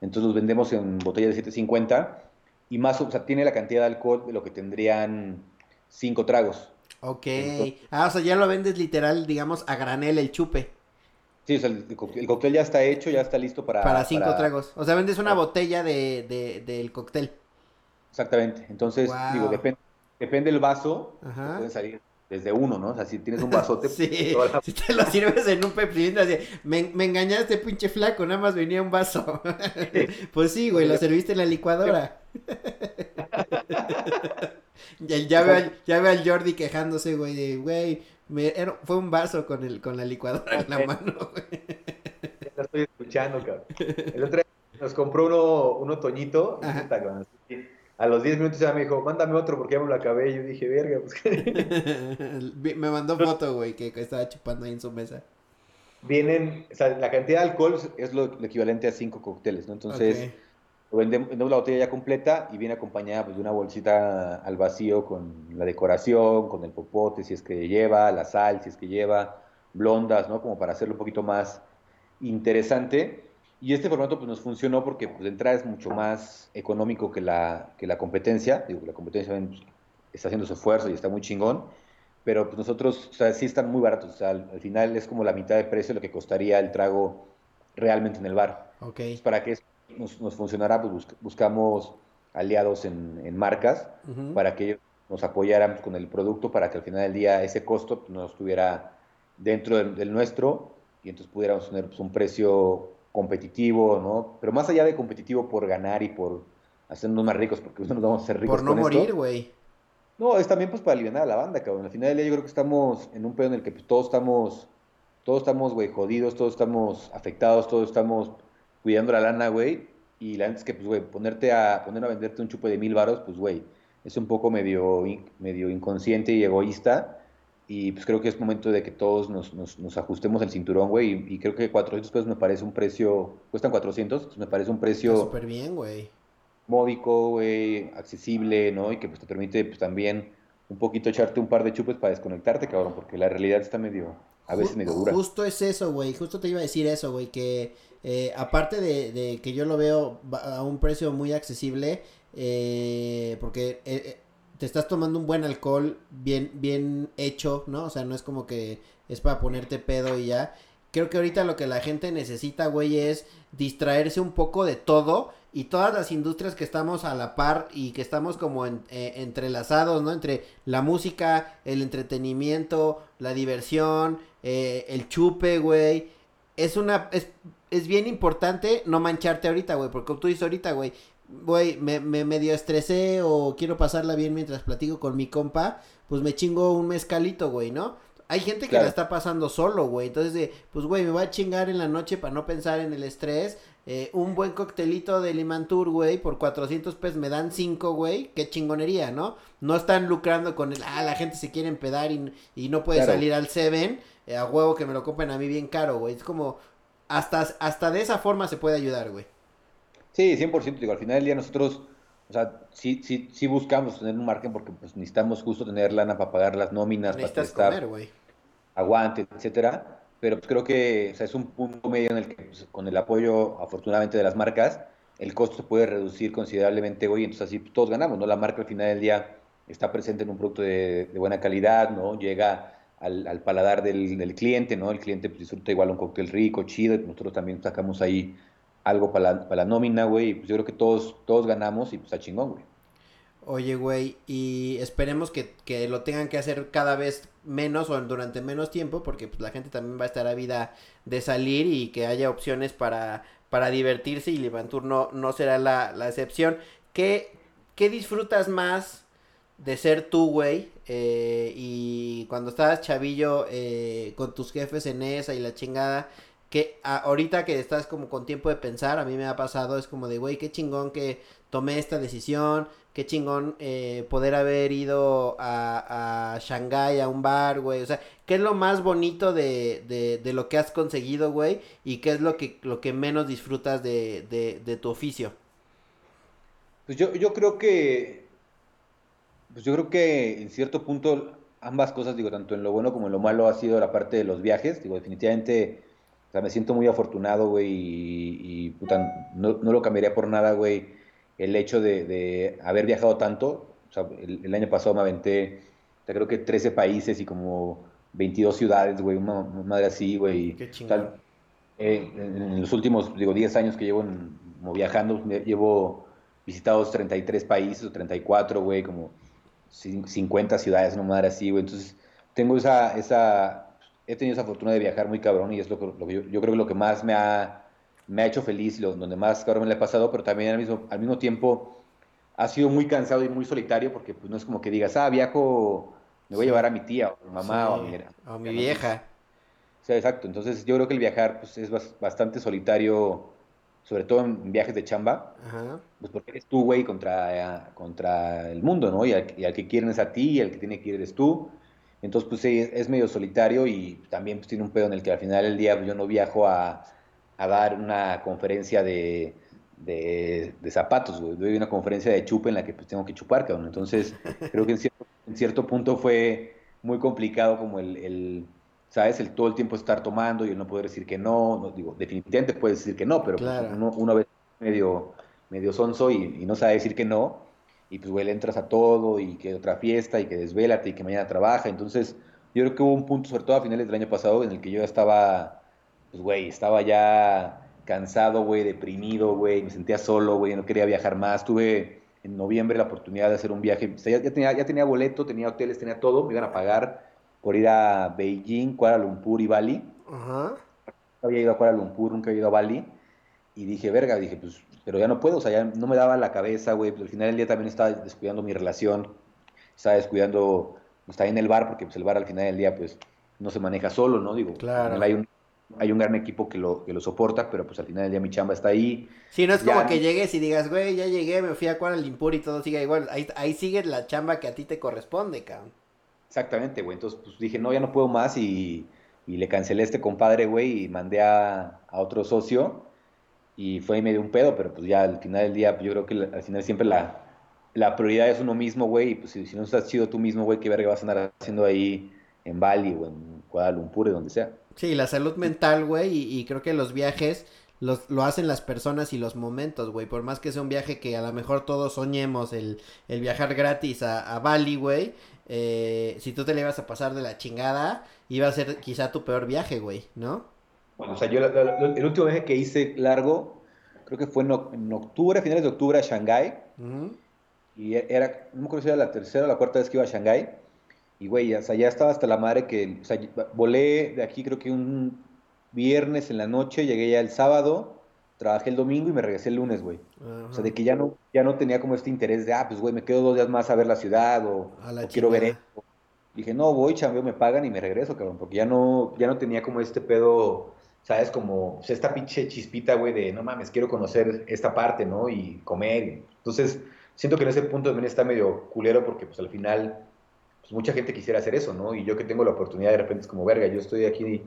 Entonces los vendemos en botellas de 750 y más, o sea, tiene la cantidad de alcohol de lo que tendrían cinco tragos. Ok. Entonces- Ah, o sea, ya lo vendes literal, digamos, a granel el chupe. Sí, o sea, el, cóctel- el cóctel ya está hecho, ya está listo para... Para cinco para- tragos. O sea, vendes una botella de, de, del cóctel. Exactamente. Entonces, Wow. digo, depende, depende del vaso, Ajá. pueden salir desde uno, ¿no? O sea, si tienes un vasote, Sí, toda la- si te lo sirves en un así, me, me engañaste, pinche flaco, nada más venía un vaso. pues sí, güey, lo serviste en la licuadora. Ya, veo, al- ya veo al Jordi quejándose, güey, de, güey, me- era- fue un vaso con, el, con la licuadora en la mano, güey. Ya la estoy escuchando, cabrón. El otro día nos compró uno, uno Toñito. A los 10 minutos ya me dijo, mándame otro porque ya me lo acabé. Y yo dije, verga, pues me mandó foto, güey, que, estaba chupando ahí en su mesa. vienen, o sea, la cantidad de alcohol es lo, lo equivalente a 5 cócteles, ¿no? Entonces, Vendemos, vendemos la botella ya completa y viene acompañada pues, de una bolsita al vacío con la decoración, con el popote, si es que lleva, la sal, si es que lleva, blondas, ¿no? Como para hacerlo un poquito más interesante. Y este formato pues, nos funcionó porque pues, de entrada es mucho más económico que la, que la competencia. Digo, la competencia pues, está haciendo su esfuerzo y está muy chingón. Pero pues, nosotros, o sea, sí están muy baratos. O sea, al, al final es como la mitad de precio de lo que costaría el trago realmente en el bar. Ok. Pues, para que eso nos, nos funcionara, pues busc- buscamos aliados en, en marcas para que ellos nos apoyaran pues, con el producto para que al final del día ese costo pues, no estuviera dentro del, del nuestro y entonces pudiéramos tener pues, un precio competitivo, ¿no? Pero más allá de competitivo por ganar y por hacernos más ricos, porque no nos vamos a hacer ricos Por no con morir, güey. No, es también pues para aliviar a la banda, cabrón. Al final del día yo creo que estamos en un pedo en el que pues, todos estamos, todos estamos, güey, jodidos, todos estamos afectados, todos estamos cuidando la lana, güey. Y la neta es que, pues, güey, ponerte a, poner a venderte un chupe de mil varos, pues, güey, es un poco medio, medio inconsciente y egoísta. Y pues creo que es momento de que todos nos, nos, nos ajustemos el cinturón, güey. Y, y creo que 400 pesos me parece un precio, cuestan 400, pues, me parece un precio súper bien, güey. módico, güey, accesible, ¿no? Y que pues te permite pues también un poquito echarte un par de chupes para desconectarte, cabrón, porque la realidad está medio, a veces medio dura. Justo es eso, güey. Justo te iba a decir eso, güey. Que eh, aparte de, que yo lo veo a un precio muy accesible, eh, porque eh, eh, te estás tomando un buen alcohol bien, bien hecho, ¿no? O sea, no es como que es para ponerte pedo y ya. Creo que ahorita lo que la gente necesita, güey, es distraerse un poco de todo y todas las industrias que estamos a la par y que estamos como en- eh, entrelazados, ¿no? Entre la música, el entretenimiento, la diversión, eh, el chupe, güey. Es una, es, es bien importante no mancharte ahorita, güey, porque como tú dices ahorita, güey, güey, me, me medio estresé o quiero pasarla bien mientras platico con mi compa, pues me chingo un mezcalito, güey, ¿no? Hay gente que Claro. la está pasando solo, güey. Entonces, de, pues, güey, me voy a chingar en la noche para no pensar en el estrés. Eh, un buen coctelito de Limantur, güey, por 400 pesos me dan 5, güey. Qué chingonería, ¿no? No están lucrando con el, ah, la gente se quiere empedar y, y no puede Claro. salir al Seven. Eh, a huevo que me lo compren a mí bien caro, güey. Es como, hasta, hasta de esa forma se puede ayudar, güey. Sí, 100%, digo, al final del día nosotros, o sea, sí, sí, sí buscamos tener un margen porque pues necesitamos justo tener lana para pagar las nóminas, para prestar comer, aguante, etcétera, pero pues creo que o sea, es un punto medio en el que pues, con el apoyo afortunadamente de las marcas, el costo se puede reducir considerablemente, güey, entonces así todos ganamos, ¿no? La marca al final del día está presente en un producto de, de buena calidad, ¿no? Llega al, al paladar del, del cliente, ¿no? El cliente pues, disfruta igual un cóctel rico, chido, y nosotros también sacamos ahí algo para la, nómina, güey, y pues yo creo que todos, todos ganamos y pues está chingón, güey. Oye, güey, y esperemos que, que lo tengan que hacer cada vez menos o durante menos tiempo, porque pues, la gente también va a estar ávida de salir y que haya opciones para, para divertirse y Livantur no, no será la, la excepción. ¿Qué, ¿Qué disfrutas más de ser tú, güey? Eh, y cuando estabas chavillo eh, con tus jefes en esa y la chingada, que ahorita que estás como con tiempo de pensar, a mí me ha pasado, es como de, güey, qué chingón que tomé esta decisión, qué chingón eh, poder haber ido a, a Shanghái, a un bar, güey, o sea, ¿qué es lo más bonito de, de, de lo que has conseguido, güey? Y qué es lo que, lo que menos disfrutas de, de, de tu oficio. Pues yo, yo creo que, pues yo creo que en cierto punto ambas cosas, digo, tanto en lo bueno como en lo malo ha sido la parte de los viajes, digo, definitivamente, o sea, me siento muy afortunado, güey, y, y, puta, no, no lo cambiaría por nada, güey, el hecho de, de haber viajado tanto, o sea, el, el año pasado me aventé, o sea, creo que 13 países y como 22 ciudades, güey, una, una madre así, güey, Qué chingón. eh, en, los últimos, digo, 10 años que llevo en- como viajando, llevo visitados 33 países o 34, güey, como 50 ciudades, una madre así, güey. Entonces, tengo esa, esa, he tenido esa fortuna de viajar muy cabrón y es lo que, lo que yo, yo creo que lo que más me ha, me ha hecho feliz lo, donde más cabrón me la he pasado, pero también al mismo, al mismo tiempo ha sido muy cansado y muy solitario porque pues no es como que digas, ah, viajo, me voy a llevar a mi tía o a mi mamá o a mi, o a mi vieja. O sea, exacto. Entonces yo creo que el viajar pues, es bastante solitario, sobre todo en viajes de chamba. Ajá. Pues porque eres tú, güey, contra, contra el mundo, ¿no? Y al, y al, que quieren es a ti y al que tiene que ir eres tú. Entonces, pues sí, es, medio solitario y también pues, tiene un pedo en el que al final del día pues, yo no viajo a, a dar una conferencia de, de, zapatos, güey. Doy una conferencia de chupe en la que pues tengo que chupar, cabrón. Entonces, creo que en cierto, en cierto punto fue muy complicado como el, el, ¿sabes? El todo el tiempo estar tomando y el no poder decir que no. no digo, definitivamente puedes decir que no, pero pues, uno, uno vez medio, medio sonso y, y, no sabe decir que no. Y pues, güey, le entras a todo y que otra fiesta y que desvélate y que mañana trabaja. Entonces, yo creo que hubo un punto, sobre todo a finales del año pasado, en el que yo estaba, pues, güey, estaba ya cansado, güey, deprimido, güey, me sentía solo, güey, no quería viajar más. Tuve en noviembre la oportunidad de hacer un viaje, o sea, ya, tenía, ya tenía boleto, tenía hoteles, tenía todo, me iban a pagar por ir a Beijing, Kuala Lumpur y Bali. Ajá. había ido a Kuala Lumpur, nunca había ido a Bali. Y dije, verga, dije, pues, pero ya no puedo, o sea, ya no me daba la cabeza, güey. Pues al final del día también estaba descuidando mi relación, estaba descuidando, estaba en el bar, porque pues el bar al final del día, pues, no se maneja solo, ¿no? Digo, claro. hay un hay un gran equipo que lo, que lo soporta, pero pues al final del día mi chamba está ahí. Sí, no es como que llegues y digas, güey, ya llegué, me fui a Kuala Lumpur y todo sigue igual. Ahí, ahí sigue la chamba que a ti te corresponde, cabrón. Exactamente, güey. Entonces, pues dije, no, ya no puedo más y, y le cancelé a este compadre, güey, y mandé a, a, otro socio y fue medio un pedo, pero pues ya al final del día, pues, yo creo que al final siempre la, la prioridad es uno mismo, güey, y pues si, no estás chido tú mismo, güey, qué verga vas a andar haciendo ahí en Bali o en Kuala donde sea. Sí, la salud mental, güey, y, creo que los viajes los, lo hacen las personas y los momentos, güey. Por más que sea un viaje que a lo mejor todos soñemos, el, el viajar gratis a, a Bali, güey. Eh, si tú te le ibas a pasar de la chingada, iba a ser quizá tu peor viaje, güey, ¿no? Bueno, o sea, yo el último viaje que hice largo, creo que fue en, octubre, a finales de octubre a Shanghái. Y era, no me acuerdo si era la tercera o la cuarta vez que iba a Shanghái. Y, güey, o sea, ya estaba hasta la madre que, o sea, volé de aquí creo que un viernes en la noche, llegué ya el sábado, trabajé el domingo y me regresé el lunes, güey. O sea, de que ya no, ya no tenía como este interés de, ah, pues, güey, me quedo dos días más a ver la ciudad o, quiero ver esto. Dije, no, voy, chambeo, me pagan y me regreso, cabrón, porque ya no, ya no tenía como este pedo, ¿sabes? Como, o sea, esta pinche chispita, güey, de, no mames, quiero conocer esta parte, ¿no? Y comer. Entonces, siento que en ese punto también está medio culero porque, pues, al final pues mucha gente quisiera hacer eso, ¿no? Y yo que tengo la oportunidad de repente es como, verga, yo estoy aquí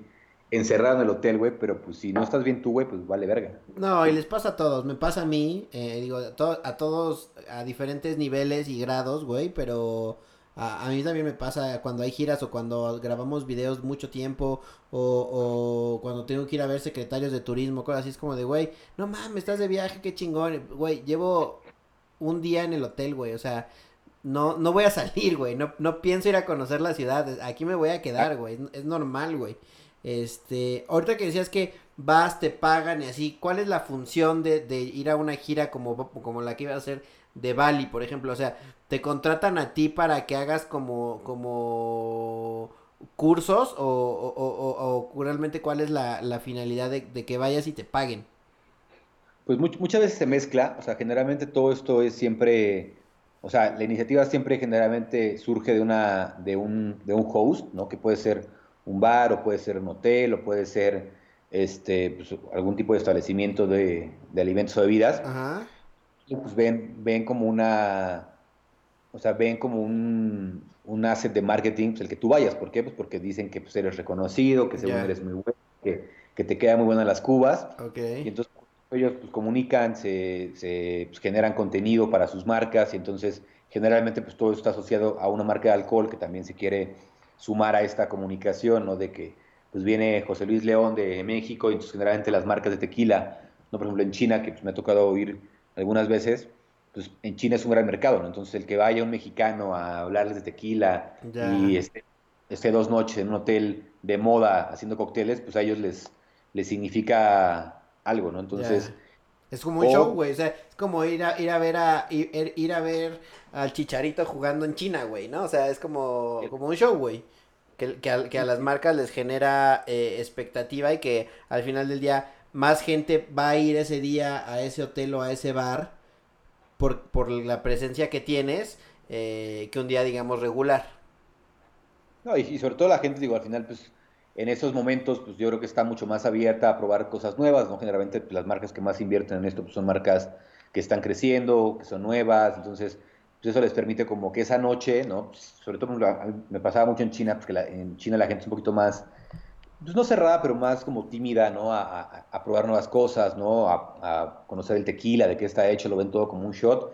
encerrado en el hotel, güey, pero pues si no estás bien tú, güey, pues vale verga. No, y les pasa a todos, me pasa a mí, eh, digo, a, a, todos a diferentes niveles y grados, güey, pero a, mí también me pasa cuando hay giras o cuando grabamos videos mucho tiempo o, o cuando tengo que ir a ver secretarios de turismo, cosas así, es como de, güey, no mames, estás de viaje, qué chingón, güey, llevo un día en el hotel, güey, o sea, no, no voy a salir, güey. No, no pienso ir a conocer la ciudad. Aquí me voy a quedar, güey. Es, normal, güey. Este, ahorita que decías que vas, te pagan y así, ¿cuál es la función de, de ir a una gira como, como la que iba a hacer de Bali, por ejemplo? O sea, ¿te contratan a ti para que hagas como, como cursos o, o, o, realmente cuál es la, la finalidad de, de, que vayas y te paguen? Pues muchas veces se mezcla, o sea, generalmente todo esto es siempre o sea, la iniciativa siempre generalmente surge de, una, de, un, de un host, ¿no? Que puede ser un bar, o puede ser un hotel, o puede ser este, pues, algún tipo de establecimiento de, de alimentos o bebidas. Ajá. Y pues ven, ven como una, o sea, ven como un, un asset de marketing, pues el que tú vayas. ¿Por qué? Pues porque dicen que pues, eres reconocido, que según eres muy bueno, que, que, te quedan muy buenas las cubas. Okay. Y entonces ellos pues, comunican, se, se pues, generan contenido para sus marcas y entonces generalmente pues todo está asociado a una marca de alcohol que también se quiere sumar a esta comunicación, ¿no? De que pues viene José Luis León de México y entonces generalmente las marcas de tequila, ¿no? Por ejemplo en China, que pues, me ha tocado oír algunas veces, pues en China es un gran mercado, ¿no? Entonces el que vaya un mexicano a hablarles de tequila y esté, esté, dos noches en un hotel de moda haciendo cócteles, pues a ellos les, les significa algo, ¿no? Entonces... Es como un show, güey, o sea, es como ir a, ir a ver a, ir, ir, a ver al Chicharito jugando en China, güey, ¿no? O sea, es como, como un show, güey, que, que, a, que a las marcas les genera eh, expectativa y que al final del día más gente va a ir ese día a ese hotel o a ese bar por, por la presencia que tienes eh, que un día, digamos, regular. No, y, sobre todo la gente, digo, al final, pues, en esos momentos, pues yo creo que está mucho más abierta a probar cosas nuevas, ¿no? Generalmente pues, las marcas que más invierten en esto pues, son marcas que están creciendo, que son nuevas, entonces pues eso les permite como que esa noche, ¿no? Pues, sobre todo me pasaba mucho en China, porque en China la gente es un poquito más, pues no cerrada, pero más como tímida, ¿no? A, a, probar nuevas cosas, ¿no? A, a, conocer el tequila, de qué está hecho, lo ven todo como un shot.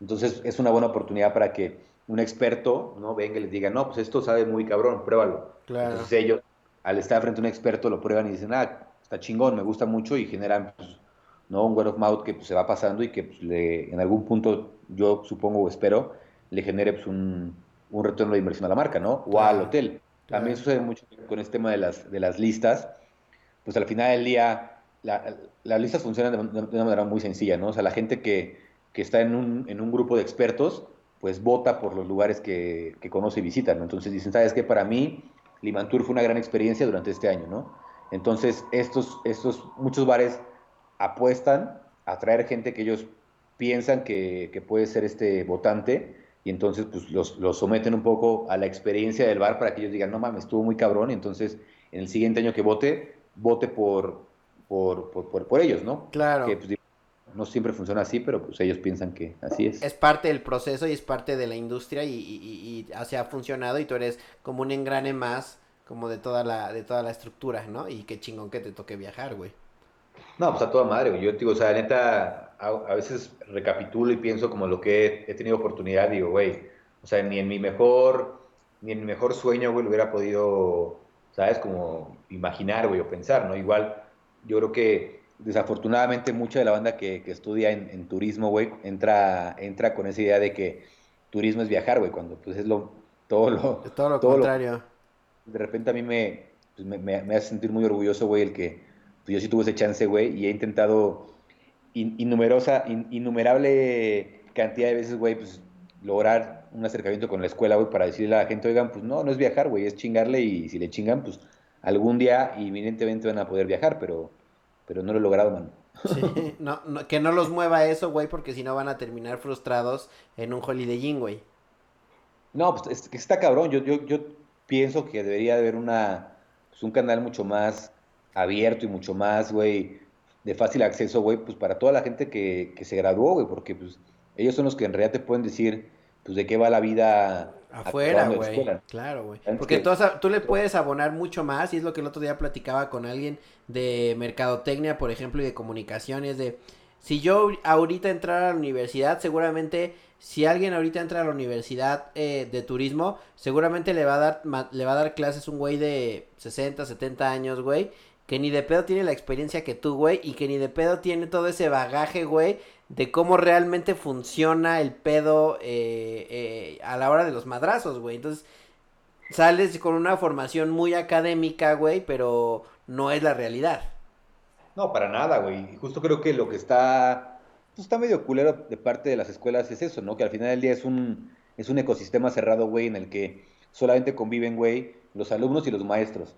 Entonces es una buena oportunidad para que un experto, ¿no? Venga y les diga, no, pues esto sabe muy cabrón, pruébalo. Claro. Entonces ellos, al estar frente a un experto, lo prueban y dicen, ah, está chingón, me gusta mucho y generan, pues, ¿no? Un word of mouth que pues, se va pasando y que pues, le, en algún punto, yo supongo o espero, le genere pues, un, un, retorno de inversión a la marca, ¿no? O al hotel. También sucede mucho con este tema de las, de las listas. Pues al final del día, la, las listas funcionan de, una manera muy sencilla, ¿no? O sea, la gente que, que está en un, en un, grupo de expertos, pues vota por los lugares que, que conoce y visita, ¿no? Entonces dicen, ¿sabes qué? Para mí, Limantur fue una gran experiencia durante este año, ¿no? Entonces, estos, estos muchos bares apuestan a traer gente que ellos piensan que, que puede ser este votante y entonces pues los, los, someten un poco a la experiencia del bar para que ellos digan, no mames, estuvo muy cabrón y entonces en el siguiente año que vote, vote por, por, por, por, ellos, ¿no? Claro. Que, pues, no siempre funciona así, pero pues ellos piensan que así es. Es parte del proceso y es parte de la industria y, y, y así ha funcionado y tú eres como un engrane más como de toda la, de toda la estructura, ¿no? Y qué chingón que te toque viajar, güey. No, pues a toda madre, güey. Yo digo, o sea, neta, a, a, veces recapitulo y pienso como lo que he, he tenido oportunidad, digo, güey, o sea, ni en mi mejor, ni en mi mejor sueño, güey, lo hubiera podido, ¿sabes? Como imaginar, güey, o pensar, ¿no? Igual, yo creo que desafortunadamente mucha de la banda que, que estudia en, en, turismo, güey, entra, entra con esa idea de que turismo es viajar, güey, cuando pues es lo, todo lo... Es todo lo todo contrario. Lo, de repente a mí me, pues, me, me, me hace sentir muy orgulloso, güey, el que pues yo sí tuve ese chance, güey, y he intentado in, innumerosa, in, innumerable cantidad de veces, güey, pues lograr un acercamiento con la escuela, güey, para decirle a la gente, oigan, pues no, no es viajar, güey, es chingarle y si le chingan, pues algún día inminentemente van a poder viajar, pero, pero no lo he logrado, mano. Sí, no, no, que no los mueva eso, güey, porque si no van a terminar frustrados en un Holiday Inn, güey. No, pues es, está cabrón. Yo, yo, yo pienso que debería haber una, pues, un canal mucho más abierto y mucho más, güey, de fácil acceso, güey, pues para toda la gente que, que se graduó, güey, porque pues ellos son los que en realidad te pueden decir, pues de qué va la vida afuera, güey. Claro, güey. Porque tú, tú, le puedes abonar mucho más, y es lo que el otro día platicaba con alguien de mercadotecnia, por ejemplo, y de comunicaciones, de si yo ahorita entrara a la universidad, seguramente si alguien ahorita entra a la universidad eh, de turismo, seguramente le va a dar le va a dar clases un güey de 60, 70 años, güey, que ni de pedo tiene la experiencia que tú, güey, y que ni de pedo tiene todo ese bagaje, güey, de cómo realmente funciona el pedo eh, eh, a la hora de los madrazos, güey. Entonces, sales con una formación muy académica, güey, pero no es la realidad. No, para nada, güey. Justo creo que lo que está, pues, está medio culero de parte de las escuelas es eso, ¿no? Que al final del día es un, es un ecosistema cerrado, güey, en el que solamente conviven, güey, los alumnos y los maestros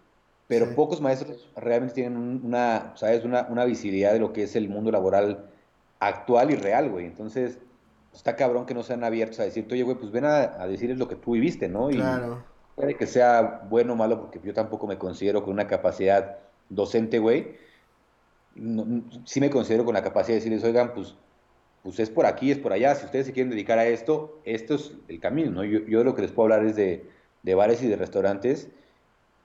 pero sí. pocos maestros realmente tienen una, ¿sabes? Una, una, visibilidad de lo que es el mundo laboral actual y real, güey. Entonces, está cabrón que no sean abiertos a decirte, oye, güey, pues ven a, a decirles lo que tú viviste, ¿no? Claro. Y puede que sea bueno o malo, porque yo tampoco me considero con una capacidad docente, güey. No, sí me considero con la capacidad de decirles, oigan, pues, pues es por aquí, es por allá. Si ustedes se quieren dedicar a esto, esto es el camino, ¿no? Yo, yo lo que les puedo hablar es de, de bares y de restaurantes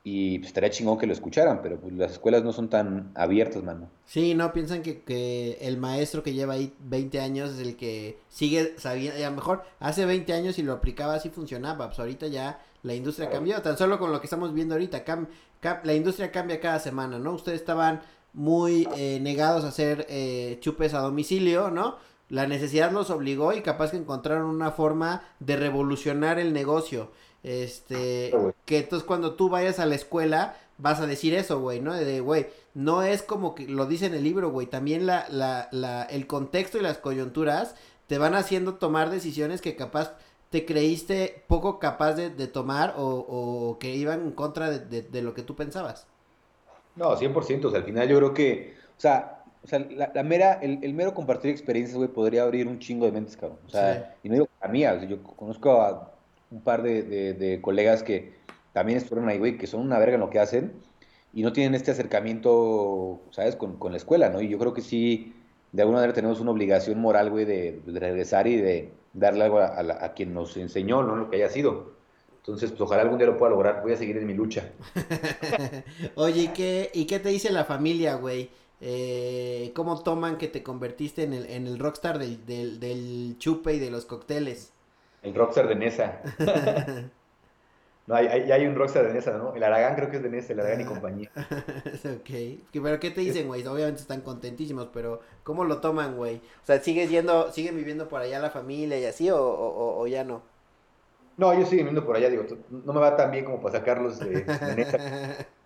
y pues estaría chingón que lo escucharan, pero pues las escuelas no son tan abiertas, mano. Sí, no, piensan que, que el maestro que lleva ahí 20 años es el que sigue sabiendo, y a lo mejor hace 20 años y lo aplicaba así funcionaba, pues ahorita ya la industria cambió, tan solo con lo que estamos viendo ahorita, cam, cam, la industria cambia cada semana, ¿no? Ustedes estaban muy eh, negados a hacer eh, chupes a domicilio, ¿no? La necesidad los obligó y capaz que encontraron una forma de revolucionar el negocio. Este, que entonces cuando tú vayas a la escuela vas a decir eso, güey, ¿no? De, güey, no es como que lo dice en el libro, güey, también la, la, la, el contexto y las coyunturas te van haciendo tomar decisiones que capaz te creíste poco capaz de, de tomar o, o, que iban en contra de, de, de, lo que tú pensabas. No, 100%, o sea, al final yo creo que, o sea, o sea, la, mera, el, mero compartir experiencias, güey, podría abrir un chingo de mentes, cabrón. O sea, y no digo a mí, yo conozco a un par de, colegas que también estuvieron ahí, güey, que son una verga en lo que hacen y no tienen este acercamiento, ¿sabes?, con, la escuela, ¿no? Y yo creo que sí, de alguna manera tenemos una obligación moral, güey, de, regresar y de darle algo a, a, quien nos enseñó, ¿no? Lo que haya sido. Entonces, pues ojalá algún día lo pueda lograr. Voy a seguir en mi lucha. Oye, ¿y qué, ¿y qué te dice la familia, güey? Eh, ¿Cómo toman que te convertiste en el, en el rockstar del, del, chupe y de los cócteles? El rockstar de Nesa. no, hay, hay, hay, un rockstar de Nesa, ¿no? El Aragán creo que es de Nesa, el Aragán y compañía. ok. Pero ¿qué te dicen, güey? Obviamente están contentísimos, pero ¿cómo lo toman, güey? O sea, ¿sigues yendo, siguen viviendo por allá la familia y así o, o ya no? No, ellos siguen viendo por allá, digo, no me va tan bien como para sacarlos de, neta.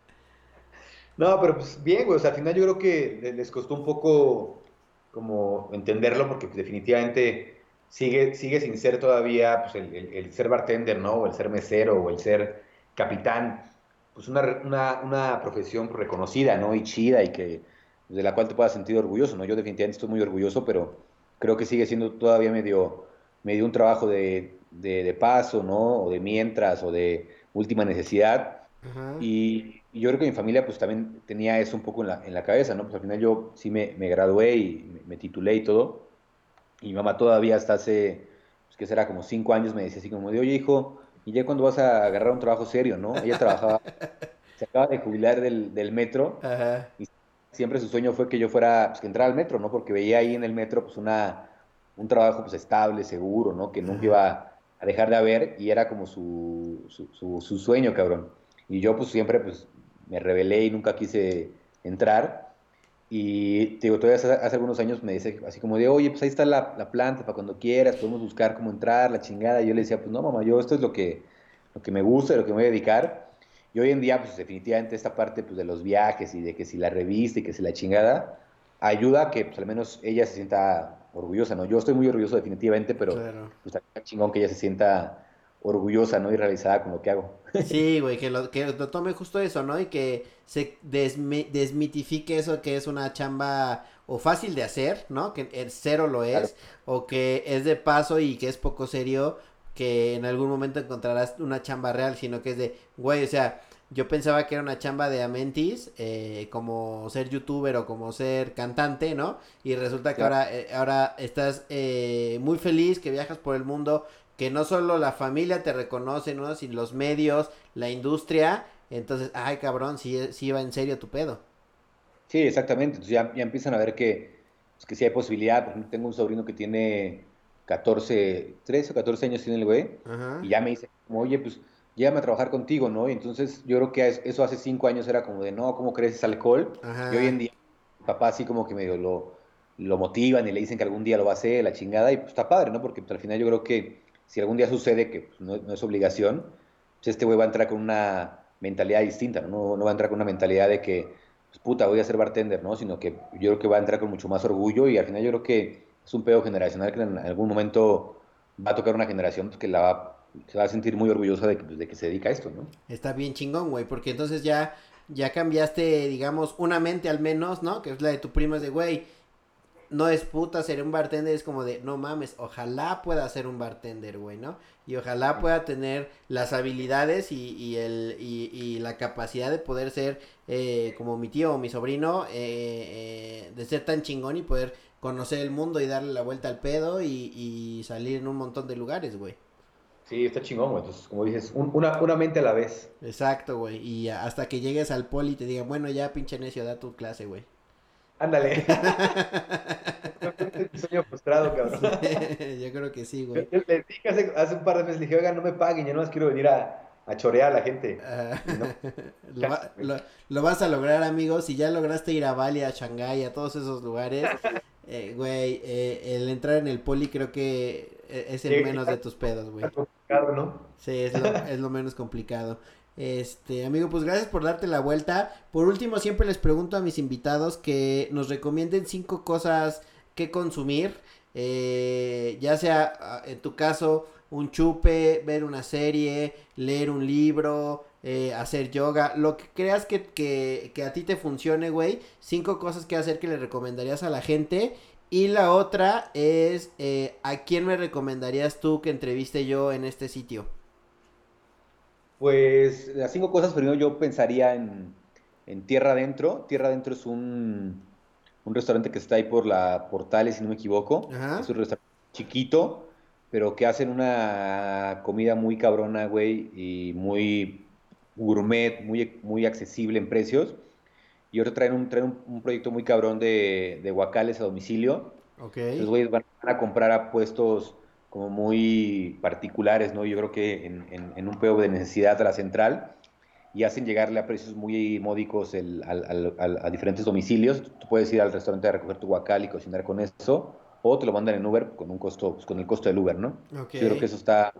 No, pero pues bien, güey, o sea, al final yo creo que les costó un poco como entenderlo, porque pues, definitivamente sigue, sigue sin ser todavía pues, el, ser bartender, ¿no? O el ser mesero, o el ser capitán, pues una, una, una profesión reconocida, ¿no? Y chida, y que de la cual te puedas sentir orgulloso, ¿no? Yo definitivamente estoy muy orgulloso, pero creo que sigue siendo todavía medio, medio un trabajo de de, paso, ¿no? O de mientras, o de última necesidad. Y, yo creo que mi familia pues también tenía eso un poco en la, en la cabeza, ¿no? Pues al final yo sí me, me gradué y me, titulé y todo. Y mi mamá todavía hasta hace, pues que será como cinco años, me decía así como de, oye hijo, ¿y ya cuando vas a agarrar un trabajo serio, no? Ella trabajaba, se acaba de jubilar del, del metro y siempre su sueño fue que yo fuera, pues que entrara al metro, ¿no? Porque veía ahí en el metro pues una, un trabajo pues estable, seguro, ¿no? Que nunca iba a dejar de haber y era como su, su, su, sueño, cabrón. Y yo pues siempre pues me rebelé y nunca quise entrar. Y digo, todavía hace, algunos años me dice así como de, oye, pues ahí está la, la, planta para cuando quieras, podemos buscar cómo entrar, la chingada. Y yo le decía, pues no, mamá, yo esto es lo que, lo que me gusta, lo que me voy a dedicar. Y hoy en día, pues definitivamente esta parte pues, de los viajes y de que si la revista y que si la chingada, ayuda a que pues, al menos ella se sienta orgullosa, ¿no? Yo estoy muy orgulloso definitivamente, pero claro. pues, chingón que ella se sienta orgullosa, ¿no? Y realizada con lo que hago. Sí, güey, que lo, que lo tome justo eso, ¿no? Y que se desmitifique eso que es una chamba o fácil de hacer, ¿no? Que el cero lo es, o que es de paso y que es poco serio, que en algún momento encontrarás una chamba real, sino que es de, güey, o sea, yo pensaba que era una chamba de Amentis, eh, como ser youtuber o como ser cantante, ¿no? Y resulta que ahora, eh, ahora estás eh, muy feliz, que viajas por el mundo, que no solo la familia te reconoce, ¿no? Sino los medios, la industria. Entonces, ay, cabrón, sí, sí va en serio tu pedo. Sí, exactamente. Entonces ya, ya empiezan a ver que, pues, que sí hay posibilidad. Por ejemplo, tengo un sobrino que tiene 14, 13 o 14 años tiene el güey. Y ya me dice, oye, pues llévame a trabajar contigo, ¿no? Y entonces yo creo que eso hace cinco años era como de, no, ¿cómo crees alcohol? Y hoy en día, papá así como que medio lo, lo motivan y le dicen que algún día lo va a hacer, la chingada, y pues está padre, ¿no? Porque pues, al final yo creo que si algún día sucede, que pues, no, es obligación, pues este güey va a entrar con una mentalidad distinta, ¿no? ¿no? va a entrar con una mentalidad de que, pues puta, voy a ser bartender, ¿no? Sino que yo creo que va a entrar con mucho más orgullo y al final yo creo que es un pedo generacional que en algún momento va a tocar una generación pues, que la va se va a sentir muy orgullosa de que, de que se dedica a esto, ¿no? Está bien chingón, güey, porque entonces ya, ya cambiaste, digamos, una mente al menos, ¿no? Que es la de tu primo, es de, güey, no es puta ser un bartender, es como de, no mames, ojalá pueda ser un bartender, güey, ¿no? Y ojalá pueda tener las habilidades y, y el, y, y, la capacidad de poder ser eh, como mi tío o mi sobrino, eh, eh, de ser tan chingón y poder conocer el mundo y darle la vuelta al pedo y, y salir en un montón de lugares, güey. Sí, está chingón, güey. Entonces, como dices, una, una mente a la vez. Exacto, güey. Y hasta que llegues al poli y te digan, bueno, ya pinche necio, da tu clase, güey. Ándale. sueño frustrado, cabrón. yo creo que sí, güey. Yo, le dije hace, hace, un par de meses, le dije, oiga, no me paguen, yo no más quiero venir a, a chorear a la gente. lo, lo, vas a lograr, amigos. Si ya lograste ir a Bali, a Shanghái, a todos esos lugares, eh, güey, eh, el entrar en el poli creo que e-, es el menos de tus pedos, güey. ¿no? Sí, es lo, es lo menos complicado. Este, amigo, pues gracias por darte la vuelta. Por último, siempre les pregunto a mis invitados que nos recomienden cinco cosas que consumir. Eh, ya sea, ah, en tu caso, un chupe, ver una serie, leer un libro, eh, hacer yoga, lo que creas que, que, a ti te funcione, güey. Cinco cosas que hacer que le recomendarías a la gente. Y la otra es, eh, ¿a quién me recomendarías tú que entreviste yo en este sitio? Pues las cinco cosas, primero yo pensaría en, en Tierra Adentro. Tierra Adentro es un, un restaurante que está ahí por la Portales, si no me equivoco. Ajá. Es un restaurante chiquito, pero que hacen una comida muy cabrona, güey, y muy gourmet, muy, muy accesible en precios. Y ahora traen un, traen un, un proyecto muy cabrón de, de guacales a domicilio. Ok. Los güeyes van a comprar a puestos como muy particulares, ¿no? Yo creo que en, en, en un pedo de necesidad a la central y hacen llegarle a precios muy módicos el, al, a diferentes domicilios. Tú puedes ir al restaurante a recoger tu guacal y cocinar con eso, o te lo mandan en Uber con un costo, pues, con el costo del Uber, ¿no? Yo creo que eso está,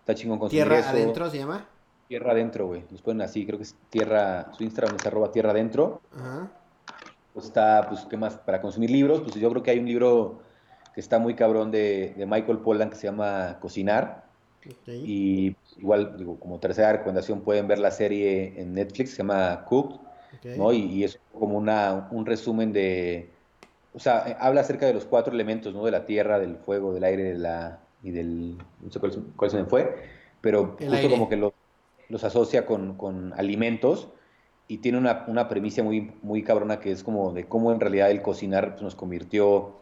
está chingón consumir ¿Tierra eso. adentro se llama? Tierra adentro, güey. Los ponen así, creo que es tierra, su Instagram es arroba tierra adentro. Ajá. Pues está, pues, ¿qué más? Para consumir libros, pues yo creo que hay un libro que está muy cabrón de, de Michael Pollan que se llama Cocinar. Y igual, digo, como tercera recomendación pueden ver la serie en Netflix, se llama Cooked, ok. ¿no? Y, y es como una, un resumen de, o sea, eh, habla acerca de los cuatro elementos, ¿no? De la tierra, del fuego, del aire, de la, y del, no sé cuál, se- cuál se me fue, pero El justo aire. como que lo- los asocia con, con alimentos y tiene una, una premisa muy, muy cabrona que es como de cómo en realidad el cocinar pues, nos convirtió,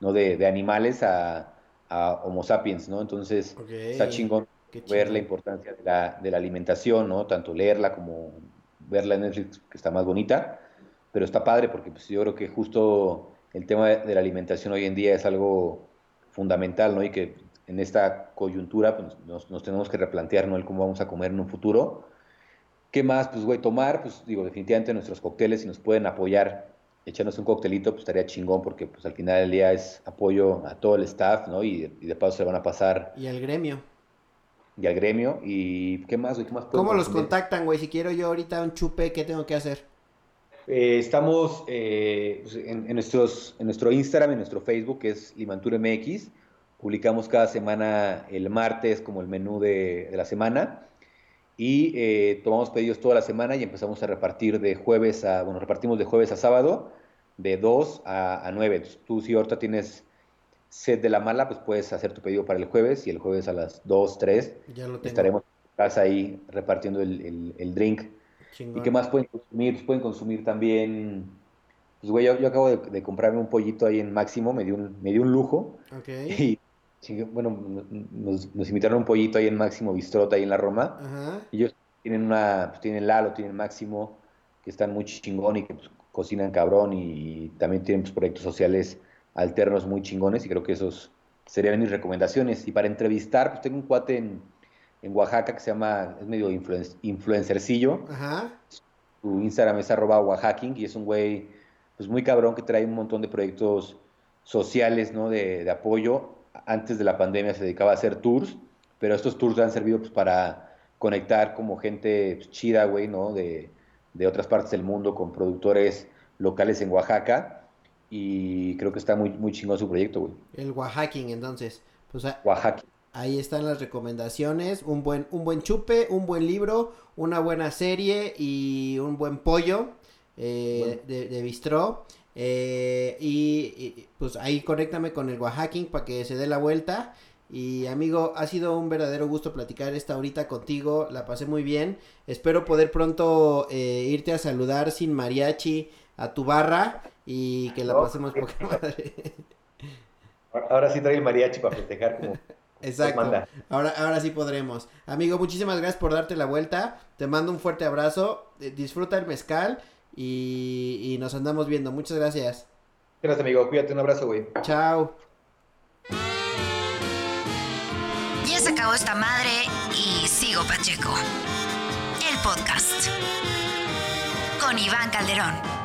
¿no? De, de animales a, a Homo sapiens, ¿no? Entonces, está chingón Qué ver chingón. la importancia de la, de la alimentación, ¿no? Tanto leerla como verla en Netflix, que está más bonita, pero está padre porque pues, yo creo que justo el tema de, de la alimentación hoy en día es algo fundamental, ¿no? Y que en esta coyuntura pues, nos, nos tenemos que replantear, ¿no? El cómo vamos a comer en un futuro. ¿Qué más? Pues, güey, tomar, pues, digo, definitivamente nuestros cócteles, si nos pueden apoyar, echarnos un coctelito, pues estaría chingón, porque, pues, al final del día es apoyo a todo el staff, ¿no? Y, y de paso se van a pasar Y al gremio. y al gremio. ¿Y qué más, güey? ¿Qué más ¿Cómo los contactan, güey? Si quiero yo ahorita un chupe, ¿qué tengo que hacer? Eh, estamos eh, pues, en, en nuestros, en nuestro Instagram, en nuestro Facebook, que es LimanturMX. Publicamos cada semana el martes como el menú de, de la semana. Y eh, tomamos pedidos toda la semana y empezamos a repartir de jueves a, bueno, repartimos de jueves a sábado, de 2 a, a 9. Entonces, tú si ahorita tienes sed de la mala, pues puedes hacer tu pedido para el jueves y el jueves a las 2, 3 Ya lo tengo. estaremos en casa ahí repartiendo el, el- el drink. Chingón. ¿Y qué más pueden consumir? Pues pueden consumir también, pues güey, yo, yo acabo de, de comprarme un pollito ahí en Máximo, me dio un, me dio un lujo. Ok. Y, bueno, nos, nos invitaron un pollito ahí en Máximo Bistrota, ahí en la Roma. Ajá. Y ellos tienen una, pues tienen Lalo, tienen Máximo, que están muy chingón y que pues, cocinan cabrón y, también tienen pues, proyectos sociales alternos muy chingones y creo que esos serían mis recomendaciones. Y para entrevistar, pues tengo un cuate en, en Oaxaca que se llama, es medio influen- influencercillo, Ajá. su Instagram es arroba oaxaking y es un güey pues muy cabrón que trae un montón de proyectos sociales, ¿no? De, de apoyo. Antes de la pandemia se dedicaba a hacer tours, pero estos tours han servido pues, para conectar como gente pues, chida, güey, ¿no? De, de otras partes del mundo con productores locales en Oaxaca y creo que está muy, muy chingón su proyecto, güey. El Oaxaking, entonces. Pues Oaxaca. ahí están las recomendaciones. Un buen, un buen chupe, un buen libro, una buena serie y un buen pollo eh, Bueno. de, de bistró. Eh, y, y, pues ahí conéctame con el Oaxaking para que se dé la vuelta. Y amigo, ha sido un verdadero gusto platicar esta horita contigo, la pasé muy bien. Espero poder pronto eh, irte a saludar sin mariachi a tu barra y que la pasemos poca madre. Ahora sí trae el mariachi para festejar como Exacto. Ahora, ahora sí podremos. Amigo, muchísimas gracias por darte la vuelta. Te mando un fuerte abrazo. Eh, Disfruta el mezcal y, y nos andamos viendo. Muchas gracias. Gracias, amigo. Cuídate, un abrazo, güey. Chao. Ya se acabó esta madre y sigo Pacheco. El podcast. Con Iván Calderón.